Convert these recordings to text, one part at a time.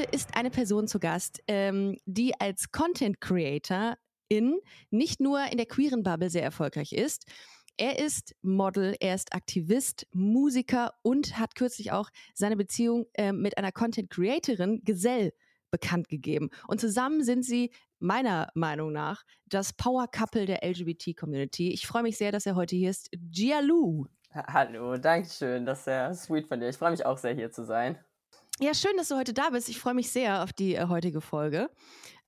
Heute ist eine Person zu Gast, ähm, die als Content Creator in nicht nur in der queeren Bubble sehr erfolgreich ist. Er ist Model, er ist Aktivist, Musiker und hat kürzlich auch seine Beziehung äh, mit einer Content Creatorin Gesell bekannt gegeben. Und zusammen sind sie meiner Meinung nach das Power Couple der LGBT Community. Ich freue mich sehr, dass er heute hier ist. Gialu. Hallo, danke schön. Das ist sehr sweet von dir. Ich freue mich auch sehr, hier zu sein. Ja, schön, dass du heute da bist. Ich freue mich sehr auf die äh, heutige Folge.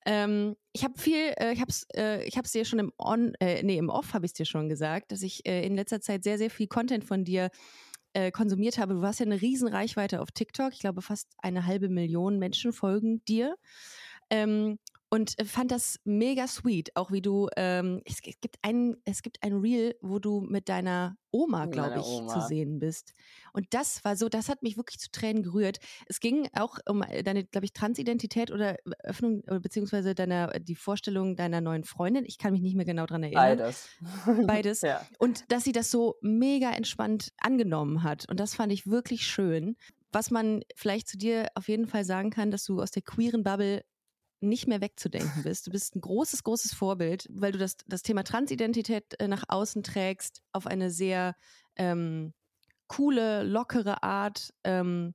Ähm, ich habe viel, äh, ich habe es äh, ich hab's dir schon im On, äh, nee, im Off habe ich dir schon gesagt, dass ich äh, in letzter Zeit sehr, sehr viel Content von dir äh, konsumiert habe. Du hast ja eine riesen Reichweite auf TikTok. Ich glaube, fast eine halbe Million Menschen folgen dir. Ähm, und äh, fand das mega sweet, auch wie du, ähm, es gibt ein, es gibt ein Reel, wo du mit deiner Oma, glaube ich, Oma. zu sehen bist. Und das war so, das hat mich wirklich zu Tränen gerührt. Es ging auch um äh, deine, glaube ich, Transidentität oder Öffnung, beziehungsweise deiner, die Vorstellung deiner neuen Freundin. Ich kann mich nicht mehr genau dran erinnern. Beides. Beides. ja. Und dass sie das so mega entspannt angenommen hat. Und das fand ich wirklich schön. Was man vielleicht zu dir auf jeden Fall sagen kann, dass du aus der queeren Bubble nicht mehr wegzudenken bist. Du bist ein großes, großes Vorbild, weil du das, das Thema Transidentität äh, nach außen trägst auf eine sehr ähm, coole, lockere Art. Ähm,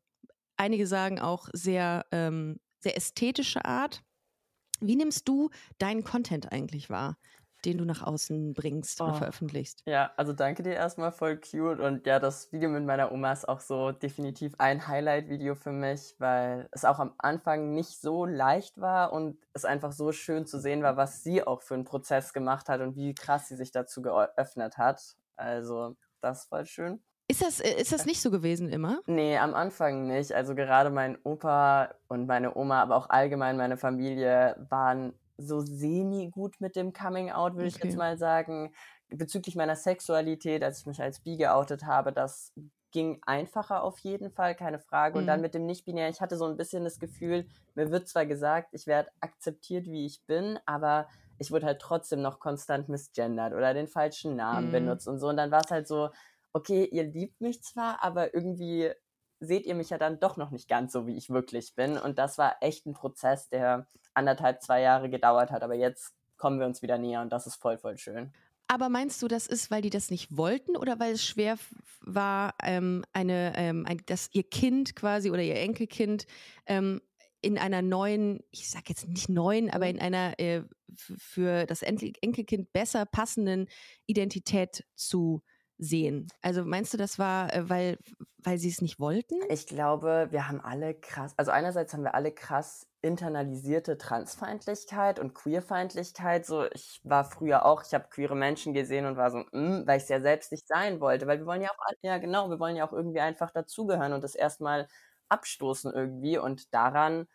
einige sagen auch sehr, ähm, sehr ästhetische Art. Wie nimmst du deinen Content eigentlich wahr? Den du nach außen bringst oh. und veröffentlichst. Ja, also danke dir erstmal, voll cute. Und ja, das Video mit meiner Oma ist auch so definitiv ein Highlight-Video für mich, weil es auch am Anfang nicht so leicht war und es einfach so schön zu sehen war, was sie auch für einen Prozess gemacht hat und wie krass sie sich dazu geöffnet hat. Also, das war schön. Ist das, äh, ist das nicht so gewesen immer? Nee, am Anfang nicht. Also gerade mein Opa und meine Oma, aber auch allgemein meine Familie waren so semi-gut mit dem Coming Out, würde okay. ich jetzt mal sagen. Bezüglich meiner Sexualität, als ich mich als bi geoutet habe, das ging einfacher auf jeden Fall, keine Frage. Mhm. Und dann mhm. mit dem Nicht-Binär, ich hatte so ein bisschen das Gefühl, mir wird zwar gesagt, ich werde akzeptiert, wie ich bin, aber ich wurde halt trotzdem noch konstant misgendert oder den falschen Namen mhm. benutzt und so. Und dann war es halt so, okay, ihr liebt mich zwar, aber irgendwie seht ihr mich ja dann doch noch nicht ganz so, wie ich wirklich bin. Und das war echt ein Prozess, der anderthalb, zwei Jahre gedauert hat. Aber jetzt kommen wir uns wieder näher und das ist voll, voll schön. Aber meinst du, das ist, weil die das nicht wollten oder weil es schwer war, ähm, eine, ähm, ein, dass ihr Kind quasi oder ihr Enkelkind ähm, in einer neuen, ich sag jetzt nicht neuen, aber in einer äh, für das Enkelkind besser passenden Identität zu sehen? Also meinst du, das war, äh, weil, weil sie es nicht wollten? Ich glaube, wir haben alle krass, also einerseits haben wir alle krass internalisierte Transfeindlichkeit und Queerfeindlichkeit. So, ich war früher auch, ich habe queere Menschen gesehen und war so, mm, weil ich es ja selbst nicht sein wollte, weil wir wollen ja auch, ja genau, wir wollen ja auch irgendwie einfach dazugehören und das erstmal abstoßen irgendwie und daran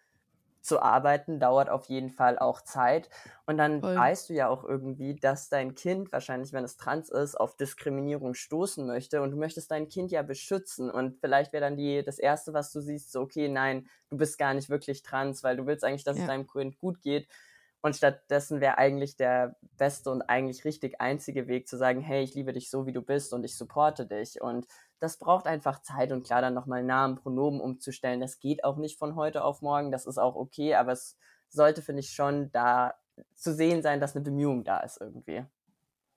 zu arbeiten dauert auf jeden Fall auch Zeit. Und dann Voll. weißt du ja auch irgendwie, dass dein Kind wahrscheinlich, wenn es trans ist, auf Diskriminierung stoßen möchte. Und du möchtest dein Kind ja beschützen. Und vielleicht wäre dann die, das Erste, was du siehst, so, okay, nein, du bist gar nicht wirklich trans, weil du willst eigentlich, dass ja. es deinem Kind gut geht. Und stattdessen wäre eigentlich der beste und eigentlich richtig einzige Weg zu sagen, hey, ich liebe dich so, wie du bist und ich supporte dich. Und das braucht einfach Zeit und klar dann nochmal Namen, Pronomen umzustellen. Das geht auch nicht von heute auf morgen, das ist auch okay, aber es sollte, finde ich, schon da zu sehen sein, dass eine Bemühung da ist irgendwie.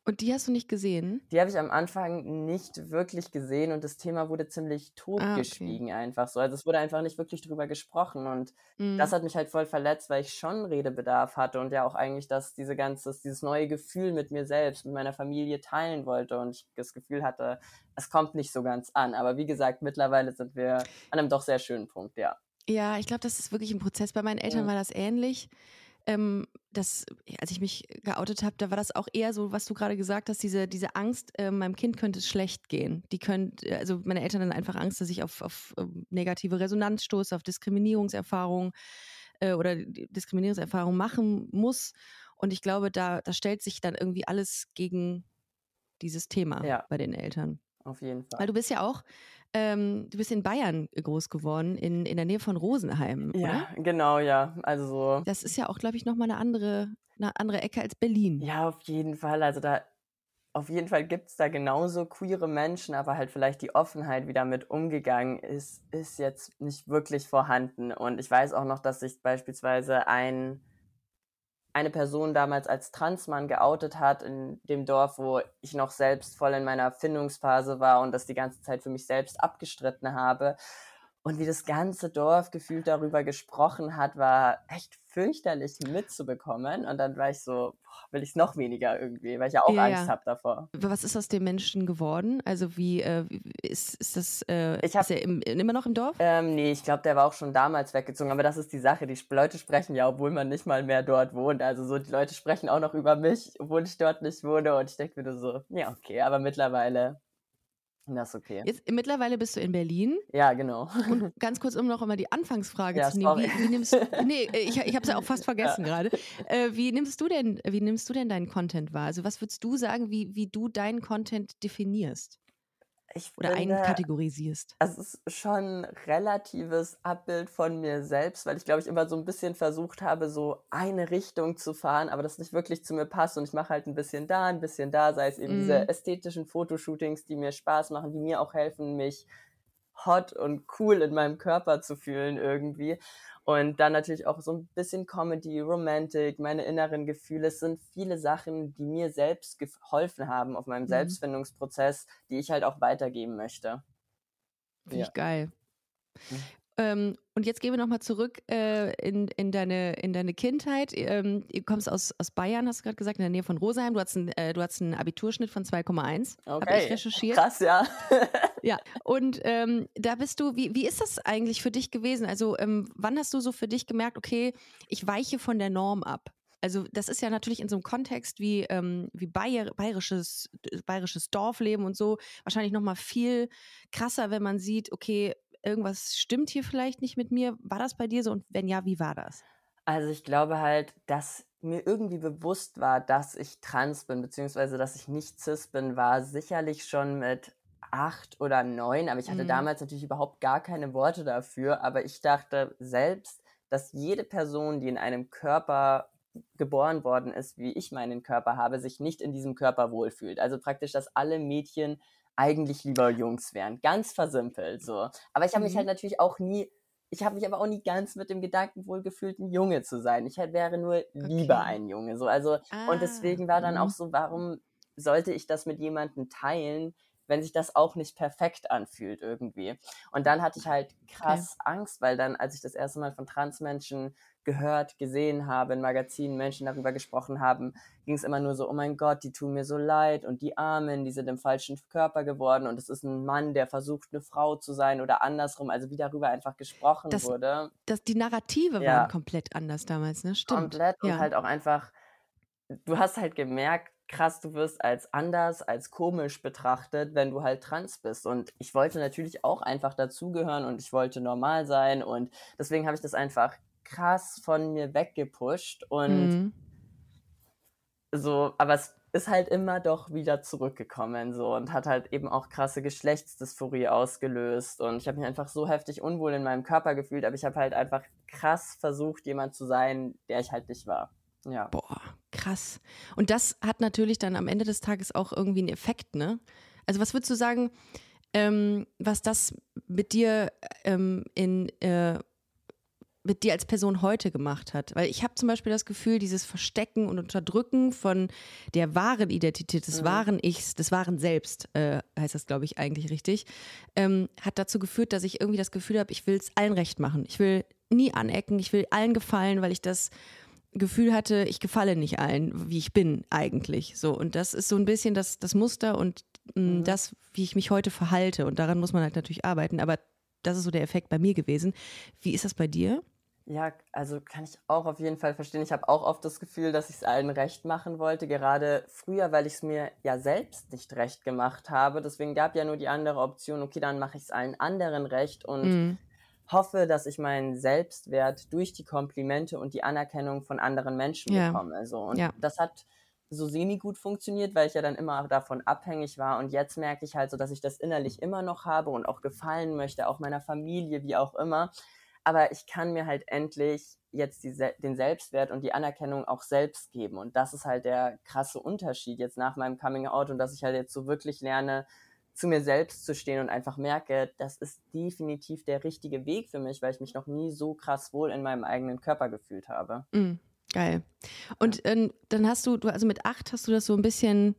Und die hast du nicht gesehen? Die habe ich am Anfang nicht wirklich gesehen und das Thema wurde ziemlich totgeschwiegen ah, okay. einfach so. Also es wurde einfach nicht wirklich drüber gesprochen und mm. das hat mich halt voll verletzt, weil ich schon Redebedarf hatte und ja auch eigentlich das diese ganze dieses neue Gefühl mit mir selbst, mit meiner Familie teilen wollte und ich das Gefühl hatte, es kommt nicht so ganz an. Aber wie gesagt, mittlerweile sind wir an einem doch sehr schönen Punkt, ja. Ja, ich glaube, das ist wirklich ein Prozess. Bei meinen Eltern ja. war das ähnlich ähm, das, als ich mich geoutet habe, da war das auch eher so, was du gerade gesagt hast, diese, diese Angst, äh, meinem Kind könnte es schlecht gehen. Die können, also meine Eltern hatten einfach Angst, dass ich auf, auf ähm, negative Resonanz stoße, auf Diskriminierungserfahrungen äh, oder Diskriminierungserfahrungen machen muss. Und ich glaube, da, da stellt sich dann irgendwie alles gegen dieses Thema ja. bei den Eltern. Auf jeden Fall. Weil du bist ja auch ähm, du bist in Bayern groß geworden, in, in der Nähe von Rosenheim, oder? Ja, genau, ja. Also so. Das ist ja auch, glaube ich, nochmal eine andere, eine andere Ecke als Berlin. Ja, auf jeden Fall. Also da auf jeden Fall gibt es da genauso queere Menschen, aber halt vielleicht die Offenheit, wie damit umgegangen ist, ist jetzt nicht wirklich vorhanden. Und ich weiß auch noch, dass sich beispielsweise ein, eine Person damals als Transmann geoutet hat in dem Dorf, wo ich noch selbst voll in meiner Findungsphase war und das die ganze Zeit für mich selbst abgestritten habe. Und wie das ganze Dorf gefühlt darüber gesprochen hat, war echt fürchterlich mitzubekommen. Und dann war ich so, boah, will ich es noch weniger irgendwie, weil ich ja auch ja, Angst ja. habe davor. Was ist aus den Menschen geworden? Also wie, äh, ist, ist das, äh, ich hab, ist er im, immer noch im Dorf? Ähm, nee, ich glaube, der war auch schon damals weggezogen. Aber das ist die Sache, die Leute sprechen ja, obwohl man nicht mal mehr dort wohnt. Also so, die Leute sprechen auch noch über mich, obwohl ich dort nicht wohne. Und ich denke mir so, ja, okay, aber mittlerweile das ist okay. Jetzt, mittlerweile bist du in Berlin. Ja, genau. Und ganz kurz, um noch immer die Anfangsfrage ja, zu nehmen. Wie, wie, nimmst, nee, ich, ich habe es ja auch fast vergessen ja. gerade. Äh, wie nimmst du denn, wie nimmst du denn deinen Content wahr? Also was würdest du sagen, wie, wie du deinen Content definierst? Ich oder finde, einkategorisierst? Es ist schon ein relatives Abbild von mir selbst, weil ich glaube ich immer so ein bisschen versucht habe, so eine Richtung zu fahren, aber das nicht wirklich zu mir passt und ich mache halt ein bisschen da, ein bisschen da, sei es eben mm. diese mhm. ästhetischen Fotoshootings, die mir Spaß machen, die mir auch helfen, mich hot und cool in meinem Körper zu fühlen irgendwie. Und dann natürlich auch so ein bisschen Comedy, Romantik, meine inneren Gefühle. Es sind viele Sachen, die mir selbst geholfen haben auf meinem mhm. Selbstfindungsprozess, die ich halt auch weitergeben möchte. Finde ja. ich geil. Mhm. Ähm, und jetzt gehen wir nochmal zurück äh, in, in, deine, in deine Kindheit. Ähm, du kommst aus, aus Bayern, hast du gerade gesagt, in der Nähe von Rosenheim. Du hast, ein, äh, du hast einen Abiturschnitt von 2,1. Okay. Habe ich recherchiert. Krass, ja. ja, und ähm, da bist du, wie, wie ist das eigentlich für dich gewesen? Also, ähm, wann hast du so für dich gemerkt, okay, ich weiche von der Norm ab? Also das ist ja natürlich in so einem Kontext wie, ähm, wie Bayer, bayerisches, bayerisches Dorfleben und so wahrscheinlich nochmal viel krasser, wenn man sieht, okay, irgendwas stimmt hier vielleicht nicht mit mir. War das bei dir so und wenn ja, wie war das? Also ich glaube halt, dass mir irgendwie bewusst war, dass ich trans bin, beziehungsweise dass ich nicht cis bin, war sicherlich schon mit acht oder neun, aber ich hatte mhm. damals natürlich überhaupt gar keine Worte dafür, aber ich dachte selbst, dass jede Person, die in einem Körper geboren worden ist, wie ich meinen Körper habe, sich nicht in diesem Körper wohlfühlt. Also praktisch, dass alle Mädchen eigentlich lieber Jungs wären. Ganz versimpelt so. Aber ich habe mhm. mich halt natürlich auch nie, ich habe mich aber auch nie ganz mit dem Gedanken wohl gefühlt, ein Junge zu sein. Ich halt wäre nur okay. lieber ein Junge. So. Also, ah, und deswegen war dann auch mhm. so, warum sollte ich das mit jemandem teilen, wenn sich das auch nicht perfekt anfühlt irgendwie. Und dann hatte ich halt krass okay. Angst, weil dann, als ich das erste Mal von Transmenschen gehört, gesehen habe, in Magazinen Menschen darüber gesprochen haben, ging es immer nur so, oh mein Gott, die tun mir so leid und die Armen, die sind im falschen Körper geworden und es ist ein Mann, der versucht, eine Frau zu sein oder andersrum, also wie darüber einfach gesprochen das, wurde. Das, die Narrative ja. waren komplett anders damals, ne? Stimmt. Komplett ja. und halt auch einfach, du hast halt gemerkt, krass, du wirst als anders, als komisch betrachtet, wenn du halt trans bist. Und ich wollte natürlich auch einfach dazugehören und ich wollte normal sein und deswegen habe ich das einfach krass von mir weggepusht und mhm. so, aber es ist halt immer doch wieder zurückgekommen so und hat halt eben auch krasse Geschlechtsdysphorie ausgelöst und ich habe mich einfach so heftig unwohl in meinem Körper gefühlt, aber ich habe halt einfach krass versucht, jemand zu sein, der ich halt nicht war. Ja. Boah, krass. Und das hat natürlich dann am Ende des Tages auch irgendwie einen Effekt, ne? Also was würdest du sagen, ähm, was das mit dir ähm, in äh, mit dir als Person heute gemacht hat. Weil ich habe zum Beispiel das Gefühl, dieses Verstecken und Unterdrücken von der wahren Identität, des mhm. wahren Ichs, des wahren Selbst, äh, heißt das, glaube ich, eigentlich richtig, ähm, hat dazu geführt, dass ich irgendwie das Gefühl habe, ich will es allen recht machen. Ich will nie anecken, ich will allen gefallen, weil ich das Gefühl hatte, ich gefalle nicht allen, wie ich bin eigentlich. So und das ist so ein bisschen das, das Muster und mh, mm, mhm. das, wie ich mich heute verhalte. Und daran muss man halt natürlich arbeiten. Aber das ist so der Effekt bei mir gewesen. Wie ist das bei dir? Ja, also kann ich auch auf jeden Fall verstehen. Ich habe auch oft das Gefühl, dass ich es allen recht machen wollte, gerade früher, weil ich es mir ja selbst nicht recht gemacht habe. Deswegen gab ja nur die andere Option, okay, dann mache ich es allen anderen recht und mhm. Hoffe, dass ich meinen Selbstwert durch die Komplimente und die Anerkennung von anderen Menschen ja. bekomme. So. Und ja. das hat so semi-gut funktioniert, weil ich ja dann immer davon abhängig war. Und jetzt merke ich halt so, dass ich das innerlich immer noch habe und auch gefallen möchte, auch meiner Familie, wie auch immer aber ich kann mir halt endlich jetzt die, den Selbstwert und die Anerkennung auch selbst geben. Und das ist halt der krasse Unterschied jetzt nach meinem Coming Out und dass ich halt jetzt so wirklich lerne, zu mir selbst zu stehen und einfach merke, das ist definitiv der richtige Weg für mich, weil ich mich noch nie so krass wohl in meinem eigenen Körper gefühlt habe. Mm, geil. Und äh, dann hast du, du, also mit acht hast du das so ein bisschen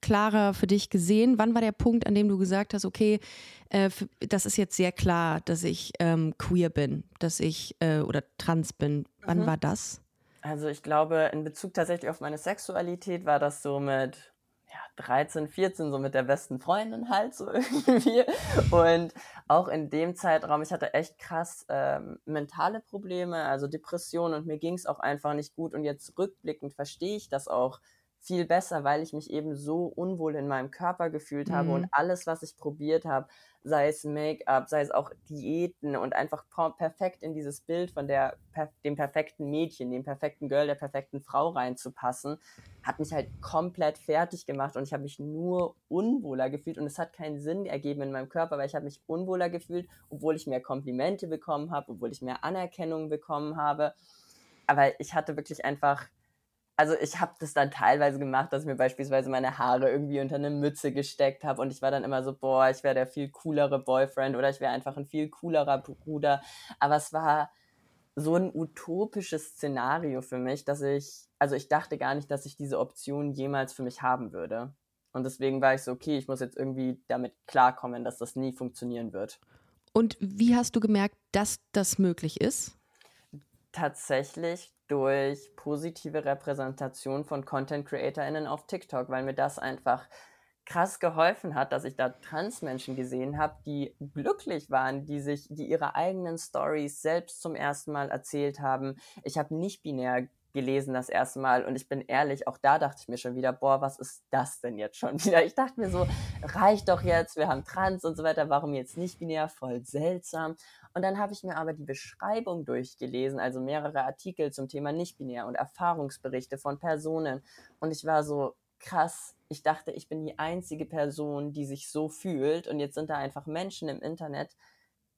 klarer für dich gesehen? Wann war der Punkt, an dem du gesagt hast, okay, äh, das ist jetzt sehr klar, dass ich ähm, queer bin, dass ich äh, oder trans bin? Wann mhm. war das? Also ich glaube, in Bezug tatsächlich auf meine Sexualität war das so mit ja, 13, 14, so mit der besten Freundin halt so irgendwie. Und auch in dem Zeitraum, ich hatte echt krass ähm, mentale Probleme, also Depressionen und mir ging es auch einfach nicht gut. Und jetzt rückblickend verstehe ich das auch viel besser, weil ich mich eben so unwohl in meinem Körper gefühlt mhm. habe und mhm. alles, was ich probiert habe, sei es Make-up, sei es auch Diäten und einfach perfekt in dieses Bild von der, dem perfekten Mädchen, dem perfekten Girl, der perfekten Frau reinzupassen, hat mich halt komplett fertig gemacht und ich habe mich nur unwohler gefühlt und es hat keinen Sinn ergeben in meinem Körper, weil ich habe mich unwohler gefühlt, obwohl ich mehr Komplimente bekommen habe, obwohl ich mehr Anerkennung bekommen habe. Aber ich hatte wirklich einfach also ich habe das dann teilweise gemacht, dass ich mir beispielsweise meine Haare irgendwie unter eine Mütze gesteckt habe und ich war dann immer so, boah, ich wäre der viel coolere Boyfriend oder ich wäre einfach ein viel coolerer Bruder. Aber es war so ein utopisches Szenario für mich, dass ich, also ich dachte gar nicht, dass ich diese Option jemals für mich haben würde. Und deswegen war ich so, okay, ich muss jetzt irgendwie damit klarkommen, dass das nie funktionieren wird. Und wie hast du gemerkt, dass das möglich ist? Tatsächlich durch positive Repräsentation von Content CreatorInnen auf TikTok, weil mir das einfach krass geholfen hat, dass ich da Transmenschen gesehen habe, die glücklich waren, die sich, die ihre eigenen Stories selbst zum ersten Mal erzählt haben. Ich habe nicht binär gelesen das erste Mal und ich bin ehrlich, auch da dachte ich mir schon wieder, boah, was ist das denn jetzt schon wieder? Ich dachte mir so, reicht doch jetzt, wir haben Trans und so weiter, warum jetzt nicht binär? Voll seltsam. Und dann habe ich mir aber die Beschreibung durchgelesen, also mehrere Artikel zum Thema nicht-binär und Erfahrungsberichte von Personen. Und ich war so krass. Ich dachte, ich bin die einzige Person, die sich so fühlt. Und jetzt sind da einfach Menschen im Internet,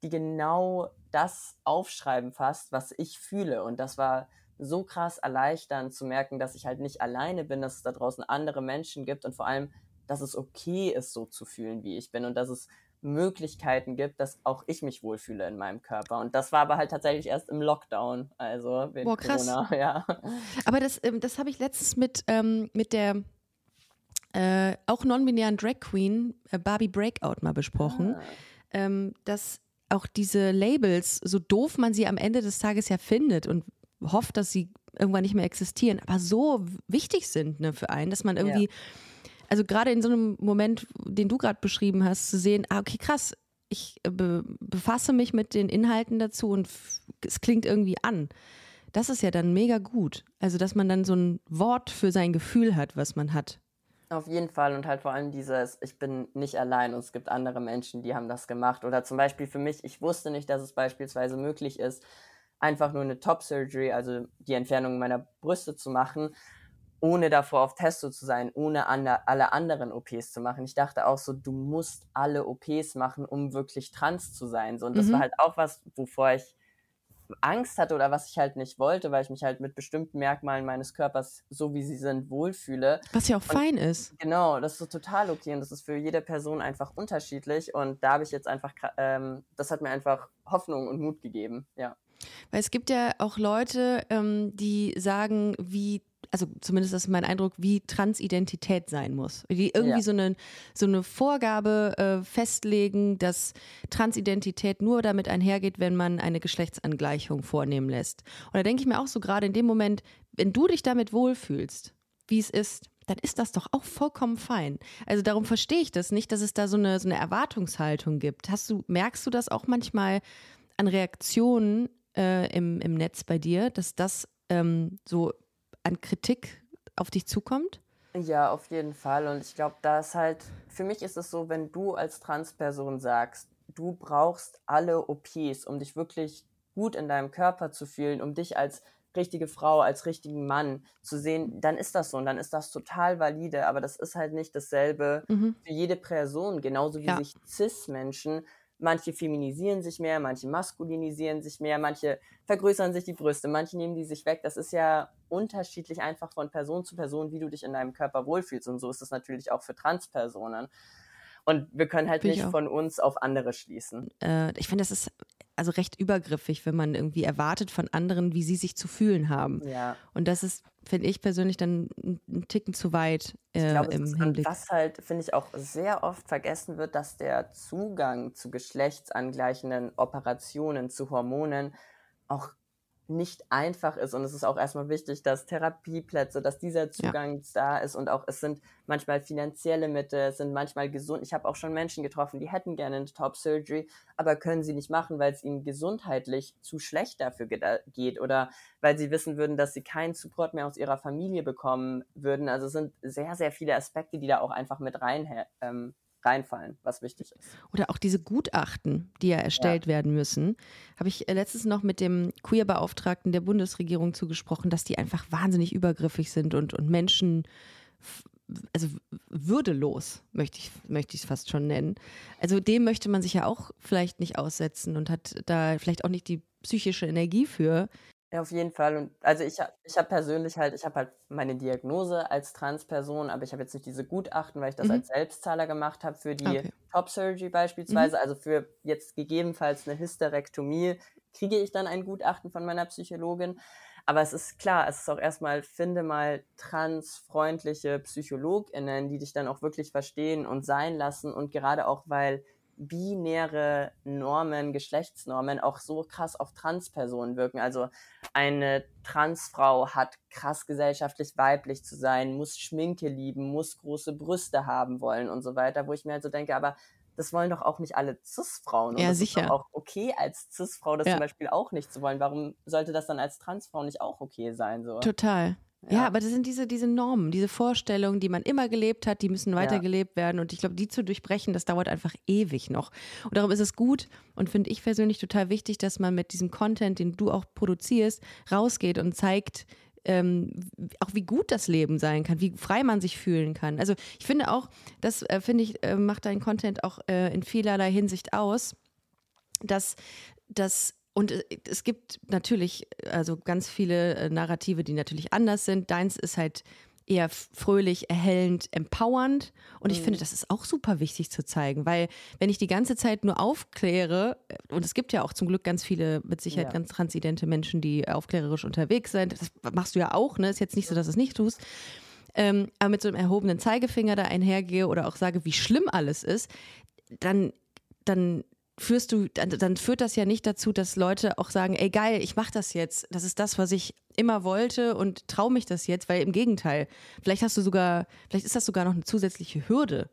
die genau das aufschreiben fast, was ich fühle. Und das war so krass erleichternd zu merken, dass ich halt nicht alleine bin, dass es da draußen andere Menschen gibt und vor allem, dass es okay ist, so zu fühlen, wie ich bin und dass es Möglichkeiten gibt, dass auch ich mich wohlfühle in meinem Körper. Und das war aber halt tatsächlich erst im Lockdown, also während Boah, krass. Corona, ja. Aber das, ähm, das habe ich letztens mit, ähm, mit der äh, auch non-binären Drag Queen äh, Barbie Breakout mal besprochen, ah. ähm, dass auch diese Labels, so doof man sie am Ende des Tages ja findet und hofft, dass sie irgendwann nicht mehr existieren, aber so wichtig sind ne, für einen, dass man irgendwie ja also gerade in so einem Moment, den du gerade beschrieben hast, zu sehen, ah, okay, krass, ich äh, be befasse mich mit den Inhalten dazu und es klingt irgendwie an. Das ist ja dann mega gut. Also, dass man dann so ein Wort für sein Gefühl hat, was man hat. Auf jeden Fall und halt vor allem dieses, ich bin nicht allein und es gibt andere Menschen, die haben das gemacht. Oder zum Beispiel für mich, ich wusste nicht, dass es beispielsweise möglich ist, einfach nur eine Top-Surgery, also die Entfernung meiner Brüste zu machen ohne davor auf Testo zu sein, ohne andre, alle anderen OPs zu machen. Ich dachte auch so, du musst alle OPs machen, um wirklich trans zu sein. So, und das mhm. war halt auch was, wovor ich Angst hatte oder was ich halt nicht wollte, weil ich mich halt mit bestimmten Merkmalen meines Körpers, so wie sie sind, wohlfühle. Was ja auch und fein ist. Genau, das ist total okay und das ist für jede Person einfach unterschiedlich und da habe ich jetzt einfach, ähm, das hat mir einfach Hoffnung und Mut gegeben, ja. Weil es gibt ja auch Leute, ähm, die sagen, wie also zumindest ist mein Eindruck, wie Transidentität sein muss. Die irgendwie ja. so, eine, so eine Vorgabe äh, festlegen, dass Transidentität nur damit einhergeht, wenn man eine Geschlechtsangleichung vornehmen lässt. Und da denke ich mir auch so gerade in dem Moment, wenn du dich damit wohlfühlst, wie es ist, dann ist das doch auch vollkommen fein. Also darum verstehe ich das nicht, dass es da so eine, so eine Erwartungshaltung gibt. Hast du, merkst du das auch manchmal an Reaktionen äh, im, im Netz bei dir, dass das ähm, so an Kritik auf dich zukommt? Ja, auf jeden Fall. Und ich glaube, da ist halt, für mich ist es so, wenn du als Transperson sagst, du brauchst alle OPs, um dich wirklich gut in deinem Körper zu fühlen, um dich als richtige Frau, als richtigen Mann zu sehen, dann ist das so und dann ist das total valide, aber das ist halt nicht dasselbe mhm. für jede Person, genauso wie ja. sich CIS-Menschen manche feminisieren sich mehr, manche maskulinisieren sich mehr, manche vergrößern sich die Brüste, manche nehmen die sich weg. Das ist ja unterschiedlich einfach von Person zu Person, wie du dich in deinem Körper wohlfühlst. Und so ist es natürlich auch für Transpersonen. Und wir können halt Bin nicht von uns auf andere schließen. Äh, ich finde, das ist also recht übergriffig, wenn man irgendwie erwartet von anderen, wie sie sich zu fühlen haben. Ja. Und das ist, finde ich persönlich, dann ein Ticken zu weit äh, ich glaube, im ist, Hinblick. Was halt, finde ich, auch sehr oft vergessen wird, dass der Zugang zu geschlechtsangleichenden Operationen, zu Hormonen auch nicht einfach ist und es ist auch erstmal wichtig, dass Therapieplätze, dass dieser Zugang ja. da ist und auch es sind manchmal finanzielle Mittel, es sind manchmal gesund. Ich habe auch schon Menschen getroffen, die hätten gerne eine Top Surgery, aber können sie nicht machen, weil es ihnen gesundheitlich zu schlecht dafür geht oder weil sie wissen würden, dass sie keinen Support mehr aus ihrer Familie bekommen würden. Also es sind sehr, sehr viele Aspekte, die da auch einfach mit rein ähm, reinfallen, was wichtig ist. Oder auch diese Gutachten, die ja erstellt ja. werden müssen. Habe ich äh, letztens noch mit dem Queer-Beauftragten der Bundesregierung zugesprochen, dass die einfach wahnsinnig übergriffig sind und, und Menschen, also würdelos, möchte ich es möchte fast schon nennen. Also dem möchte man sich ja auch vielleicht nicht aussetzen und hat da vielleicht auch nicht die psychische Energie für, ja, auf jeden Fall. Und also ich habe ich hab persönlich halt, ich habe halt meine Diagnose als Transperson, aber ich habe jetzt nicht diese Gutachten, weil ich das mhm. als Selbstzahler gemacht habe für die okay. Top Surgery mhm. beispielsweise. Also für jetzt gegebenenfalls eine Hysterektomie kriege ich dann ein Gutachten von meiner Psychologin. Aber es ist klar, es ist auch erstmal, finde mal transfreundliche PsychologInnen, die dich dann auch wirklich verstehen und sein lassen. Und gerade auch, weil binäre Normen, Geschlechtsnormen auch so krass auf Transpersonen wirken. Also eine Transfrau hat krass gesellschaftlich weiblich zu sein, muss Schminke lieben, muss große Brüste haben wollen und so weiter, wo ich mir halt so denke, aber das wollen doch auch nicht alle Cis-Frauen. Ja, sicher. ist auch okay, als Cis-Frau das ja. zum Beispiel auch nicht zu wollen. Warum sollte das dann als Transfrau nicht auch okay sein? So? Total. Ja. ja. aber das sind diese, diese Normen, diese Vorstellungen, die man immer gelebt hat, die müssen weitergelebt ja. werden. Und ich glaube, die zu durchbrechen, das dauert einfach ewig noch. Und darum ist es gut und finde ich persönlich total wichtig, dass man mit diesem Content, den du auch produzierst, rausgeht und zeigt, ähm, auch wie gut das Leben sein kann, wie frei man sich fühlen kann. Also ich finde auch, das äh, finde ich, äh, macht dein Content auch äh, in vielerlei Hinsicht aus, dass das und äh, es gibt natürlich also ganz viele äh, Narrative, die natürlich anders sind. Deins ist halt eher fröhlich, erhellend, empowernd. Und ich mhm. finde, das ist auch super wichtig zu zeigen, weil wenn ich die ganze Zeit nur aufkläre, äh, und es gibt ja auch zum Glück ganz viele, mit Sicherheit ja. ganz transidente Menschen, die aufklärerisch unterwegs sind, das machst du ja auch, ne? Ist jetzt nicht so, dass du es nicht tust. Ähm, aber mit so einem erhobenen Zeigefinger da einhergehe oder auch sage, wie schlimm alles ist, dann, dann führst du, dann, dann, führt das ja nicht dazu, dass Leute auch sagen, ey geil, ich mache das jetzt. Das ist das, was ich immer wollte und traue mich das jetzt, weil im Gegenteil, vielleicht hast du sogar, vielleicht ist das sogar noch eine zusätzliche Hürde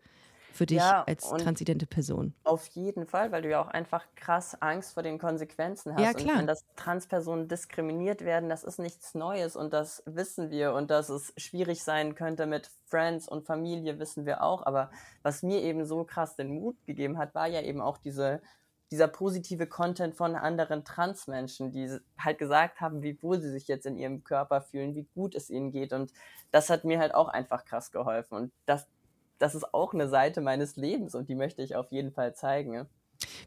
für dich ja, als transidente Person. Auf jeden Fall, weil du ja auch einfach krass Angst vor den Konsequenzen hast. Ja, klar. Und wenn das Transpersonen diskriminiert werden, das ist nichts Neues und das wissen wir und dass es schwierig sein könnte mit Friends und Familie, wissen wir auch. Aber was mir eben so krass den Mut gegeben hat, war ja eben auch diese dieser positive Content von anderen Transmenschen, die halt gesagt haben, wie wohl sie sich jetzt in ihrem Körper fühlen, wie gut es ihnen geht. Und das hat mir halt auch einfach krass geholfen. Und das, das ist auch eine Seite meines Lebens und die möchte ich auf jeden Fall zeigen.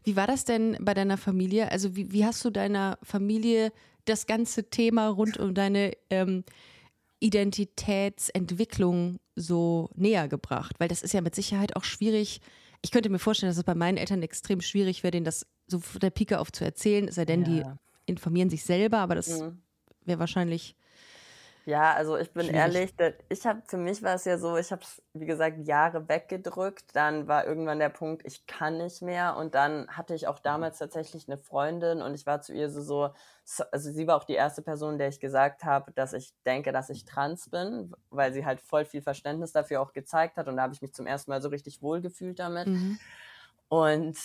Wie war das denn bei deiner Familie? Also wie, wie hast du deiner Familie das ganze Thema rund um deine ähm, Identitätsentwicklung so näher gebracht? Weil das ist ja mit Sicherheit auch schwierig. Ich könnte mir vorstellen, dass es bei meinen Eltern extrem schwierig wäre, denen das so von der Pike auf zu erzählen, es sei denn, ja. die informieren sich selber, aber das mhm. wäre wahrscheinlich ja, also ich bin Schwierig. ehrlich, ich habe für mich war es ja so, ich habe es wie gesagt Jahre weggedrückt, dann war irgendwann der Punkt, ich kann nicht mehr und dann hatte ich auch damals tatsächlich eine Freundin und ich war zu ihr so so also sie war auch die erste Person, der ich gesagt habe, dass ich denke, dass ich trans bin, weil sie halt voll viel Verständnis dafür auch gezeigt hat und da habe ich mich zum ersten Mal so richtig wohlgefühlt damit. Mhm. Und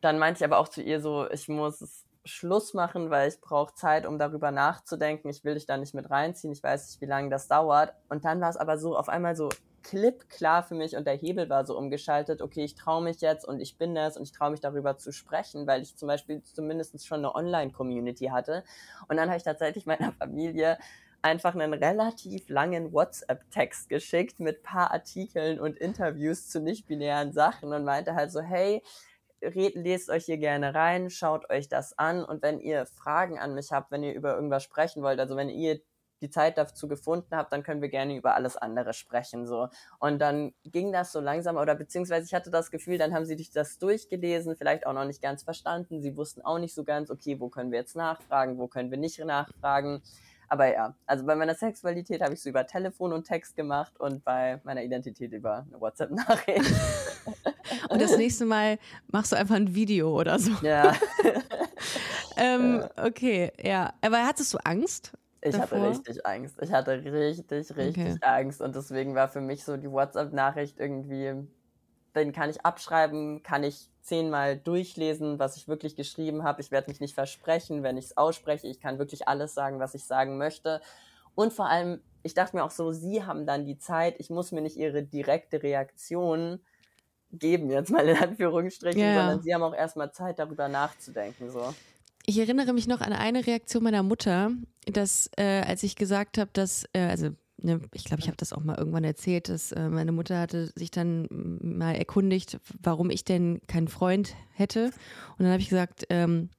dann meinte ich aber auch zu ihr so, ich muss es Schluss machen, weil ich brauche Zeit, um darüber nachzudenken. Ich will dich da nicht mit reinziehen. Ich weiß nicht, wie lange das dauert. Und dann war es aber so auf einmal so klipp klar für mich und der Hebel war so umgeschaltet. Okay, ich traue mich jetzt und ich bin das und ich traue mich darüber zu sprechen, weil ich zum Beispiel zumindest schon eine Online-Community hatte. Und dann habe ich tatsächlich meiner Familie einfach einen relativ langen WhatsApp-Text geschickt mit paar Artikeln und Interviews zu nicht-binären Sachen und meinte halt so, hey, lest euch hier gerne rein, schaut euch das an und wenn ihr Fragen an mich habt, wenn ihr über irgendwas sprechen wollt, also wenn ihr die Zeit dazu gefunden habt, dann können wir gerne über alles andere sprechen. So. Und dann ging das so langsam, oder beziehungsweise ich hatte das Gefühl, dann haben sie sich das durchgelesen, vielleicht auch noch nicht ganz verstanden. Sie wussten auch nicht so ganz, okay, wo können wir jetzt nachfragen, wo können wir nicht nachfragen. Aber ja, also bei meiner Sexualität habe ich so über Telefon und Text gemacht und bei meiner Identität über eine WhatsApp-Nachricht. und das nächste Mal machst du einfach ein Video oder so. Ja. ähm, okay, ja. Aber hattest du Angst? Ich davor? hatte richtig Angst. Ich hatte richtig, richtig okay. Angst. Und deswegen war für mich so die WhatsApp-Nachricht irgendwie, den kann ich abschreiben, kann ich zehnmal durchlesen, was ich wirklich geschrieben habe. Ich werde mich nicht versprechen, wenn ich es ausspreche. Ich kann wirklich alles sagen, was ich sagen möchte. Und vor allem, ich dachte mir auch so, sie haben dann die Zeit, ich muss mir nicht ihre direkte Reaktion geben, jetzt mal in Anführungsstrichen, ja. sondern sie haben auch erstmal Zeit, darüber nachzudenken. So. Ich erinnere mich noch an eine Reaktion meiner Mutter, dass äh, als ich gesagt habe, dass, äh, also ne, ich glaube, ich habe das auch mal irgendwann erzählt, dass äh, meine Mutter hatte sich dann mal erkundigt, warum ich denn keinen Freund hätte. Und dann habe ich gesagt, ähm,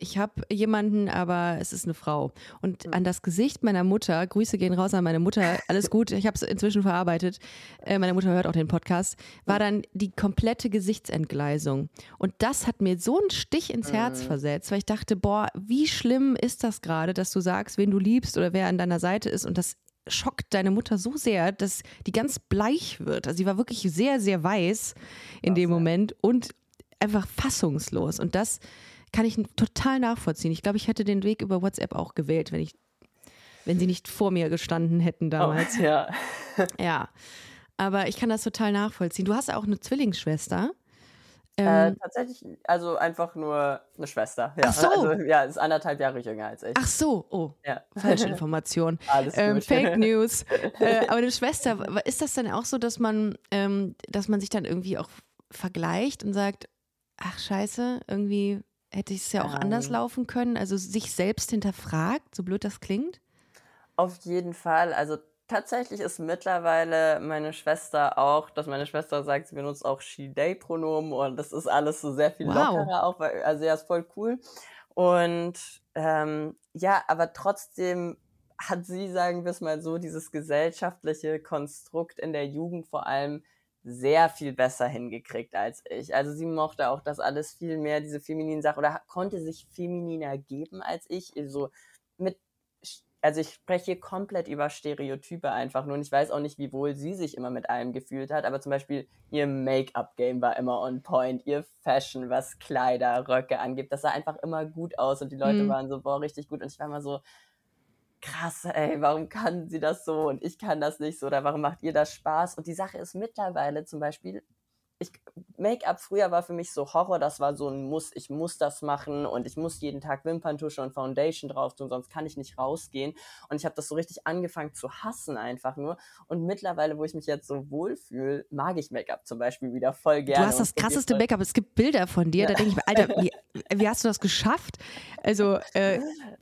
ich habe jemanden, aber es ist eine Frau. Und hm. an das Gesicht meiner Mutter, Grüße gehen raus an meine Mutter, alles gut, ich habe es inzwischen verarbeitet, äh, meine Mutter hört auch den Podcast, war dann die komplette Gesichtsentgleisung. Und das hat mir so einen Stich ins Herz mhm. versetzt, weil ich dachte, boah, wie schlimm ist das gerade, dass du sagst, wen du liebst oder wer an deiner Seite ist und das schockt deine Mutter so sehr, dass die ganz bleich wird. Also sie war wirklich sehr, sehr weiß in dem Moment und einfach fassungslos. Und das kann ich total nachvollziehen. Ich glaube, ich hätte den Weg über WhatsApp auch gewählt, wenn ich, wenn sie nicht vor mir gestanden hätten oh, damals. Oh, ja. ja. Aber ich kann das total nachvollziehen. Du hast auch eine Zwillingsschwester. Äh, ähm, tatsächlich, also einfach nur eine Schwester. Ja. Ach so. Also, ja, ist anderthalb Jahre jünger als ich. Ach so, oh. Ja. Falsche Information. Alles ähm, gut. Fake News. äh, aber eine Schwester, ist das dann auch so, dass man, ähm, dass man sich dann irgendwie auch vergleicht und sagt, ach scheiße, irgendwie hätte es ja auch ähm, anders laufen können? Also sich selbst hinterfragt, so blöd das klingt? Auf jeden Fall. Also tatsächlich ist mittlerweile meine Schwester auch, dass meine Schwester sagt, sie benutzt auch She-Day-Pronomen und das ist alles so sehr viel wow. lockerer auch, weil, also ja, ist voll cool. Und ähm, ja, aber trotzdem hat sie, sagen wir es mal so, dieses gesellschaftliche Konstrukt in der Jugend vor allem sehr viel besser hingekriegt als ich. Also sie mochte auch das alles viel mehr, diese femininen Sachen, oder konnte sich femininer geben als ich. So mit, also ich spreche hier komplett über Stereotype einfach nur und ich weiß auch nicht, wie wohl sie sich immer mit allem gefühlt hat, aber zum Beispiel ihr Make-up-Game war immer on point, ihr Fashion, was Kleider, Röcke angibt, das sah einfach immer gut aus und die Leute mhm. waren so, boah, richtig gut und ich war immer so, krass, ey, warum kann sie das so und ich kann das nicht so oder warum macht ihr das Spaß? Und die Sache ist mittlerweile zum Beispiel, ich, Make-up früher war für mich so Horror, das war so ein Muss, ich muss das machen und ich muss jeden Tag Wimperntusche und Foundation drauf tun, sonst kann ich nicht rausgehen. Und ich habe das so richtig angefangen zu hassen einfach nur. Und mittlerweile, wo ich mich jetzt so wohlfühle, mag ich Make-up zum Beispiel wieder voll gerne. Du hast das krasseste Make-up, es gibt Bilder von dir, ja. da denke ich mir, Alter, wie, wie, hast du das geschafft? Also, äh,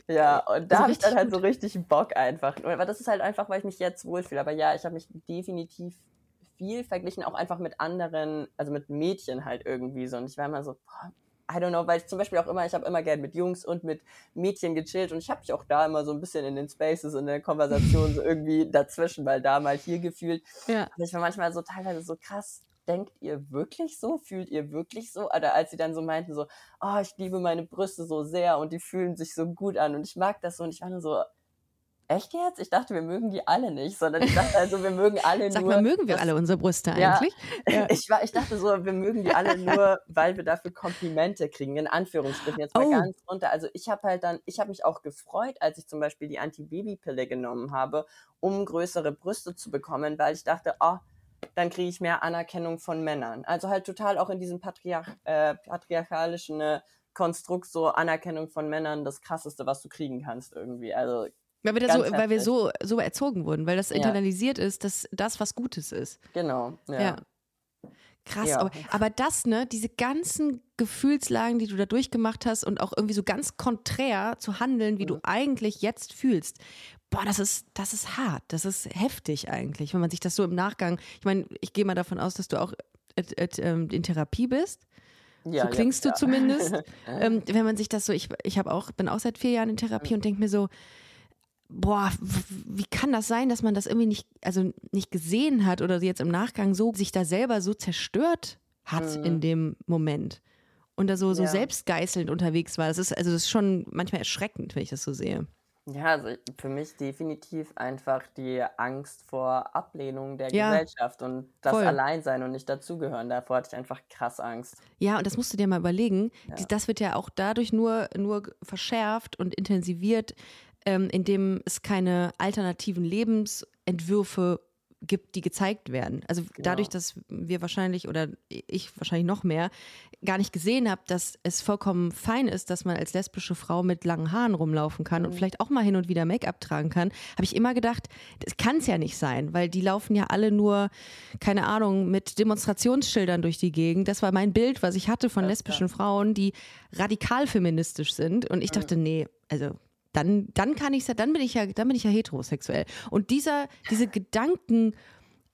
ja, und da also habe ich dann halt so richtig Bock einfach. Aber das ist halt einfach, weil ich mich jetzt wohlfühle. Aber ja, ich habe mich definitiv viel verglichen, auch einfach mit anderen, also mit Mädchen halt irgendwie so. Und ich war immer so, boah, I don't know, weil ich zum Beispiel auch immer, ich habe immer gerne mit Jungs und mit Mädchen gechillt und ich habe mich auch da immer so ein bisschen in den Spaces in der Konversation so irgendwie dazwischen, weil da mal hier gefühlt. Ja. Und ich war manchmal so teilweise so krass, denkt ihr wirklich so? Fühlt ihr wirklich so? Oder als sie dann so meinten so, oh, ich liebe meine Brüste so sehr und die fühlen sich so gut an und ich mag das so und ich war nur so, Echt jetzt? Ich dachte, wir mögen die alle nicht, sondern ich dachte also, wir mögen alle Sag nur. Sag mal, mögen wir das, alle unsere Brüste eigentlich? Ja, Ich, war, ich dachte so, wir mögen die alle nur, weil wir dafür Komplimente kriegen, in Anführungsstrichen. Jetzt mal oh. ganz runter. Also ich habe halt dann, ich habe mich auch gefreut, als ich zum Beispiel die Anti-Baby-Pille genommen habe, um größere Brüste zu bekommen, weil ich dachte, oh, dann kriege ich mehr Anerkennung von Männern. Also halt total auch in diesem Patriarch, äh, patriarchalischen äh, Konstrukt so Anerkennung von Männern das krasseste, was du kriegen kannst irgendwie. Also weil wir, so, weil wir so, so erzogen wurden, weil das ja. internalisiert ist, dass das was Gutes ist. Genau, ja. ja. Krass, ja. Aber, aber das, ne, diese ganzen Gefühlslagen, die du da durchgemacht hast und auch irgendwie so ganz konträr zu handeln, wie mhm. du eigentlich jetzt fühlst, boah, das ist, das ist hart, das ist heftig eigentlich, wenn man sich das so im Nachgang, ich meine, ich gehe mal davon aus, dass du auch äh, äh, in Therapie bist. Ja, so klingst ja, du zumindest. ähm, wenn man sich das so, ich, ich habe auch, bin auch seit vier Jahren in Therapie mhm. und denke mir so, boah, wie kann das sein, dass man das irgendwie nicht, also nicht gesehen hat oder jetzt im Nachgang so sich da selber so zerstört hat mhm. in dem Moment und da so, so ja. selbstgeißelnd unterwegs war. Das ist, also das ist schon manchmal erschreckend, wenn ich das so sehe. Ja, also für mich definitiv einfach die Angst vor Ablehnung der ja, Gesellschaft und das voll. Alleinsein und nicht dazugehören. Davor hatte ich einfach krass Angst. Ja, und das musst du dir mal überlegen. Ja. Das wird ja auch dadurch nur, nur verschärft und intensiviert, ähm, indem es keine alternativen Lebensentwürfe gibt, die gezeigt werden. Also genau. dadurch, dass wir wahrscheinlich oder ich wahrscheinlich noch mehr gar nicht gesehen habe, dass es vollkommen fein ist, dass man als lesbische Frau mit langen Haaren rumlaufen kann mhm. und vielleicht auch mal hin und wieder Make-up tragen kann, habe ich immer gedacht, das kann es ja nicht sein, weil die laufen ja alle nur, keine Ahnung, mit Demonstrationsschildern durch die Gegend. Das war mein Bild, was ich hatte von ja, lesbischen ja. Frauen, die radikal feministisch sind. Und ich dachte, nee, also dann, dann kann ich dann bin ich ja, dann bin ich ja heterosexuell. Und dieser, diese Gedanken,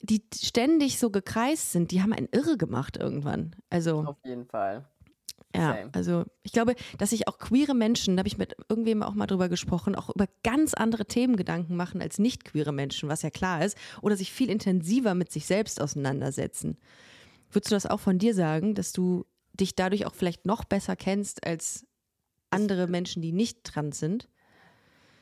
die ständig so gekreist sind, die haben einen irre gemacht irgendwann. Also auf jeden Fall. Ja, Same. also ich glaube, dass sich auch queere Menschen, da habe ich mit irgendwem auch mal drüber gesprochen, auch über ganz andere Themen Gedanken machen als nicht queere Menschen, was ja klar ist, oder sich viel intensiver mit sich selbst auseinandersetzen. Würdest du das auch von dir sagen, dass du dich dadurch auch vielleicht noch besser kennst als andere Menschen, die nicht trans sind?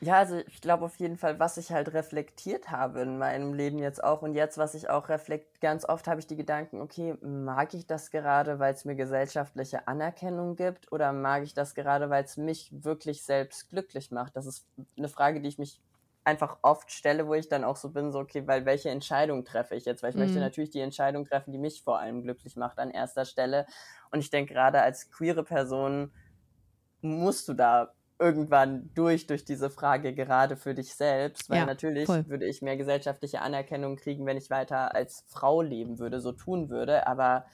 Ja, also ich glaube auf jeden Fall, was ich halt reflektiert habe in meinem Leben jetzt auch und jetzt, was ich auch reflekt, ganz oft habe ich die Gedanken, okay, mag ich das gerade, weil es mir gesellschaftliche Anerkennung gibt oder mag ich das gerade, weil es mich wirklich selbst glücklich macht? Das ist eine Frage, die ich mich einfach oft stelle, wo ich dann auch so bin, so, okay, weil welche Entscheidung treffe ich jetzt? Weil ich mhm. möchte natürlich die Entscheidung treffen, die mich vor allem glücklich macht an erster Stelle. Und ich denke, gerade als queere Person musst du da irgendwann durch, durch diese Frage gerade für dich selbst, weil ja, natürlich voll. würde ich mehr gesellschaftliche Anerkennung kriegen, wenn ich weiter als Frau leben würde, so tun würde, aber